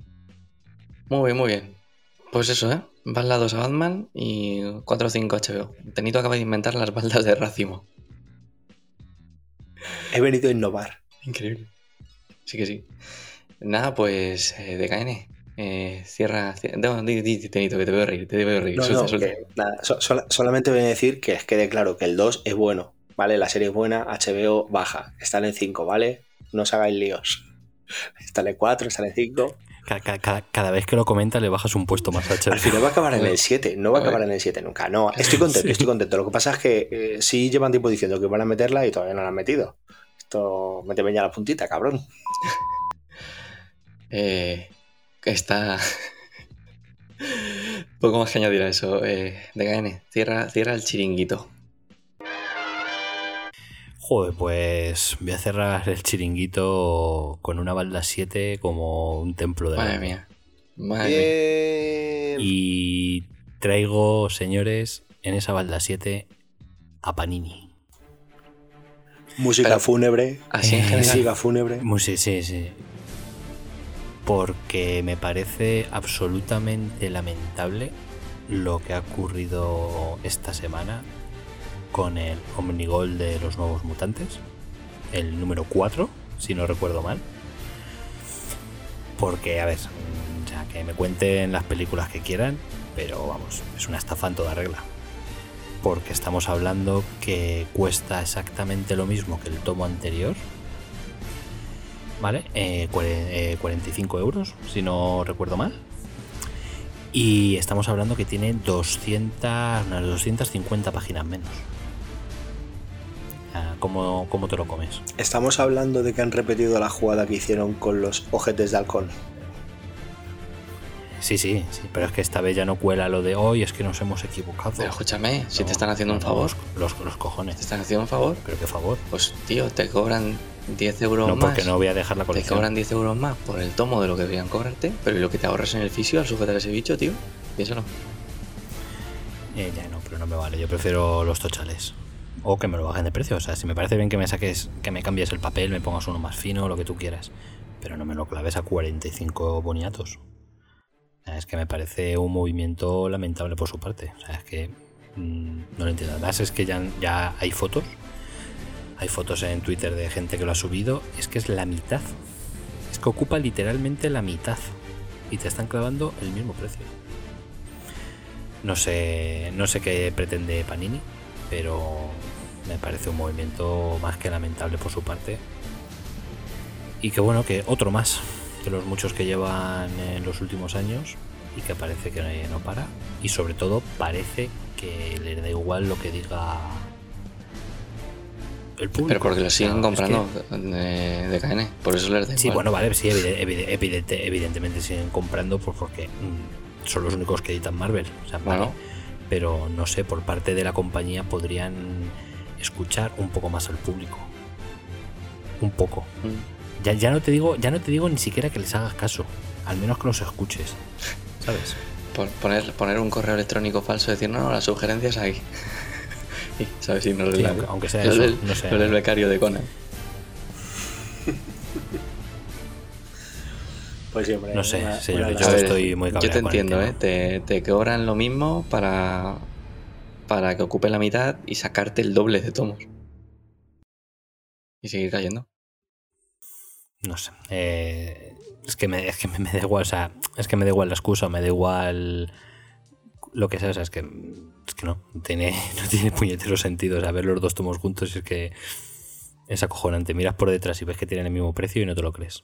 Muy bien muy bien. Pues eso eh baldados a Batman y 4 o 5 HBO Tenito acaba de inventar las baldas de Racimo He venido a innovar. Increíble. Sí que sí. Nada, pues eh, DKN. Eh, cierra. cierra. No, di, di, Tenito, que te veo reír. Te veo reír. No, suelta, no, suelta. que, nada, so, so, solamente voy a decir que es quede claro que el 2 es bueno. ¿Vale? La serie es buena, HBO baja. Están en 5, ¿vale? No os hagáis líos. Están en 4, están en 5. Cada, cada, cada, vez que lo comenta le bajas un puesto más a HBO. Al final va a acabar en el 7, no va a acabar en el 7 nunca. No, estoy contento, estoy contento. Lo que pasa es que eh, sí llevan tiempo diciendo que van a meterla y todavía no la han metido. Esto, méteme ya la puntita, cabrón. eh, está. Poco más que añadir a eso. Eh, DKN, cierra, cierra el chiringuito. Joder, pues voy a cerrar el chiringuito con una balda 7 como un templo de Madre la- mía. Madre mía. Y traigo, señores, en esa balda 7 a Panini. Música Pero- fúnebre. Así en Eh, general. Música fúnebre. Sí, sí, sí. Porque me parece absolutamente lamentable lo que ha ocurrido esta semana con el Omnigol de los nuevos mutantes, el número 4, si no recuerdo mal. Porque, a ver, ya que me cuenten las películas que quieran, pero vamos, es una estafa en toda regla. Porque estamos hablando que cuesta exactamente lo mismo que el tomo anterior, ¿vale? Eh, cuare- eh, 45 euros, si no recuerdo mal. Y estamos hablando que tiene 200, unas 250 páginas menos. Ah, ¿Cómo, cómo te lo comes? Estamos hablando de que han repetido la jugada que hicieron con los ojetes de halcón. Sí, sí, sí, pero es que esta vez ya no cuela lo de hoy, es que nos hemos equivocado. Pero escúchame, si No, te están haciendo un no, favor, Los, los, los cojones. te están haciendo un favor, Pero qué favor. pues tío, te cobran 10 euros No, más. porque no voy a dejar la Te colección. cobran 10 euros más por el tomo de lo que deberían cobrarte, pero ¿y lo que te ahorras en el fisio al sujetar ese bicho, tío? Piénsalo. Eh, ya no, pero no me vale. Yo prefiero los tochales. O que me lo bajen de precio. O sea, si me parece bien que me saques, que me cambies el papel, me pongas uno más fino, lo que tú quieras. Pero no me lo claves a 45 boniatos. Es que me parece un movimiento lamentable por su parte. O sea, es que mm, no lo entiendo. Además, es que ya, ya hay fotos. Hay fotos en Twitter de gente que lo ha subido. Es que es la mitad. Es que ocupa literalmente la mitad. Y te están clavando el mismo precio. No sé, no sé qué pretende Panini, pero me parece un movimiento más que lamentable por su parte. Y que bueno, que otro más de los muchos que llevan en los últimos años y que parece que no para. Y sobre todo parece que le da igual lo que diga el público. Pero porque lo siguen comprando que- de, KN, por eso les da Sí, igual. bueno, vale, sí, evide- evide- evidente- evidentemente siguen comprando pues porque mm, son los únicos que editan Marvel. O sea, vale. Pero no sé, por parte de la compañía podrían escuchar un poco más al público. Un poco. Mm. Ya, ya no te digo, ya no te digo ni siquiera que les hagas caso. Al menos que los escuches. ¿Sabes? Pon- Poner, poner un correo electrónico falso y decir, no, no, las sugerencias ahí. Y, ¿Sabes? Si no Sí, aunque- aunque sea eso, no sé. del becario de Conan. Pues sí, hombre. No sé, una- una yo ver, estoy muy Yo te el entiendo, ¿eh? Te, te cobran lo mismo para, para que ocupe la mitad y sacarte el doble de tomos. Y seguir cayendo. No sé. eh, es que, me, es que me, me da igual, o sea, es que me da igual la excusa, me da igual lo que sea, o sea, es que, es que no, no tiene, no tiene puñetero sentido, o sea, ver los dos tomos juntos es que es acojonante. Miras por detrás y ves que tienen el mismo precio y no te lo crees.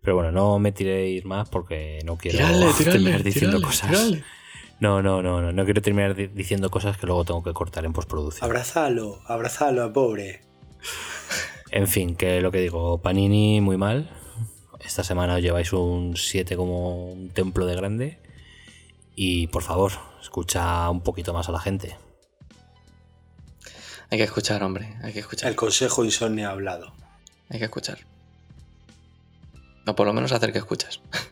Pero bueno, no me tiréis más porque no quiero terminar diciendo cosas. No, no, no, no, no quiero terminar di- diciendo cosas que luego tengo que cortar en postproducción. Abrazalo, abrazalo al pobre. En fin, que lo que digo, Panini muy mal. Esta semana os lleváis un 7 como un templo de grande. Y por favor, escucha un poquito más a la gente. Hay que escuchar, hombre. Hay que escuchar. El consejo insomnio ha hablado. Hay que escuchar. O por lo menos hacer que escuchas.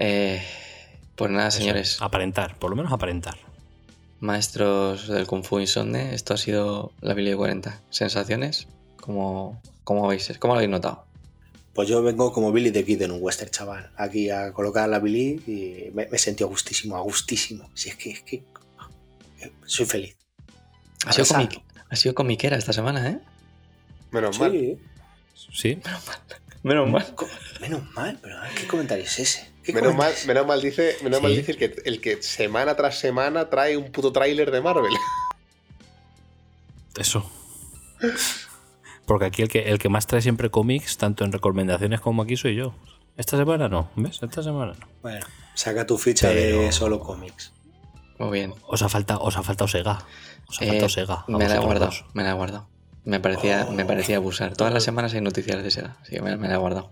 Eh, pues nada, señores. Aparentar, por lo menos aparentar. Maestros del Kung Fu Insomne, esto ha sido la Billy de 40. ¿Sensaciones? ¿Cómo, cómo, habéis, ¿Cómo lo habéis notado? Pues yo vengo como Billy the Kid en un western, chaval. Aquí a colocar la Billy y me, me sentí a gustísimo, a gustísimo. Si es que, es que soy feliz. Ha sido, comic- ha sido comiquera esta semana, ¿eh? Menos mal. Sí. Menos mal. Co- menos mal, pero ¿qué comentario es ese? ¿Qué Menos mal, menos mal dice, menos mal dice el que, el que semana tras semana trae un puto tráiler de Marvel. Eso. Porque aquí el que, el que más trae siempre cómics, tanto en recomendaciones como aquí, soy yo. Esta semana no, ¿ves? Esta semana no. Bueno, saca tu ficha Pero- de solo cómics. Muy bien. Os ha faltado, os ha faltado Sega. Os ha Eh, faltado Sega. a me la he guardado. Me la he guardado. Me parecía, me parecía abusar. Todas las semanas hay noticias de Sega, así que me, me la he guardado.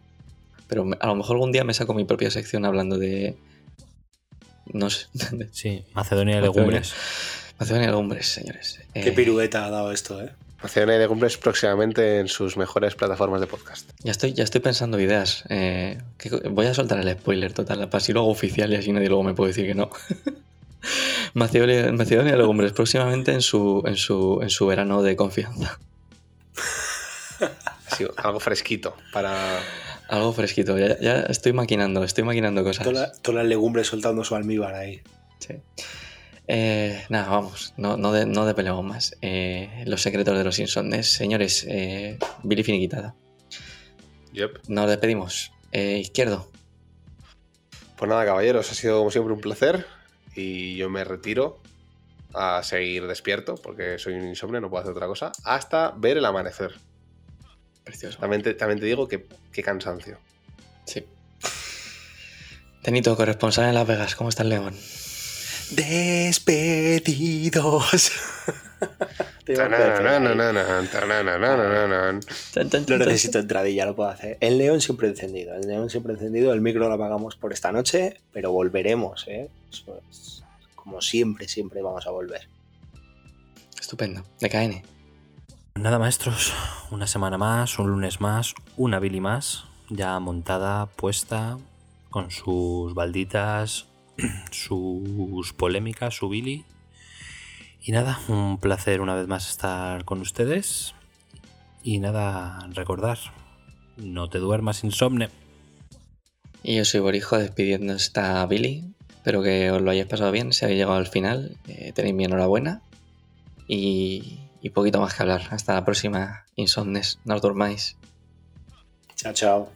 Pero me- a lo mejor algún día me saco mi propia sección hablando de, No sé. Sí, Macedonia de legumbres. Macedonia de legumbres, señores. Qué Eh, pirueta ha dado esto, ¿eh? Macedonia de cumples próximamente en sus mejores plataformas de podcast. Ya estoy, ya estoy pensando ideas. Eh, ¿qué co- voy a soltar el spoiler total, para así lo hago oficial y así nadie luego me puede decir que no. Macedonia, Macedonia de legumbres próximamente en su, en su, en su verano de confianza. Sí, algo fresquito para. Algo fresquito. Ya, ya estoy maquinando, estoy maquinando cosas. Toda- Todas las legumbres soltando su almíbar ahí. Sí. Eh, nada, vamos, no, no, de, no depelemos más. Eh, los secretos de los insomnes. Señores, eh, Billy Finiquitada. Yep. Nos despedimos. Eh, izquierdo. Pues nada, caballeros, ha sido como siempre un placer. Y yo me retiro a seguir despierto, porque soy un insomnio, no puedo hacer otra cosa, hasta ver el amanecer. Precioso. También te, también te digo que qué cansancio. Sí. Tenito, corresponsal en Las Vegas. ¿Cómo está el León? Despedidos. No necesito entradilla, lo puedo hacer. El neón siempre encendido. El neón siempre encendido. El micro lo apagamos por esta noche, pero volveremos, ¿eh? Eso es- como siempre, siempre vamos a volver. Estupendo. De KN. Nada, maestros, una semana más, un lunes más, una Billy más, ya montada, puesta, con sus balditas, sus polémicas, su Billy. Y nada, un placer una vez más estar con ustedes. Y nada, recordar, no te duermas insomne. Y yo soy Borijo despidiendo esta Billy. Espero que os lo hayáis pasado bien. Si habéis llegado al final, eh, tenéis mi enhorabuena. Y, y poquito más que hablar. Hasta la próxima. Insomnes. No os durmáis. Chao, chao.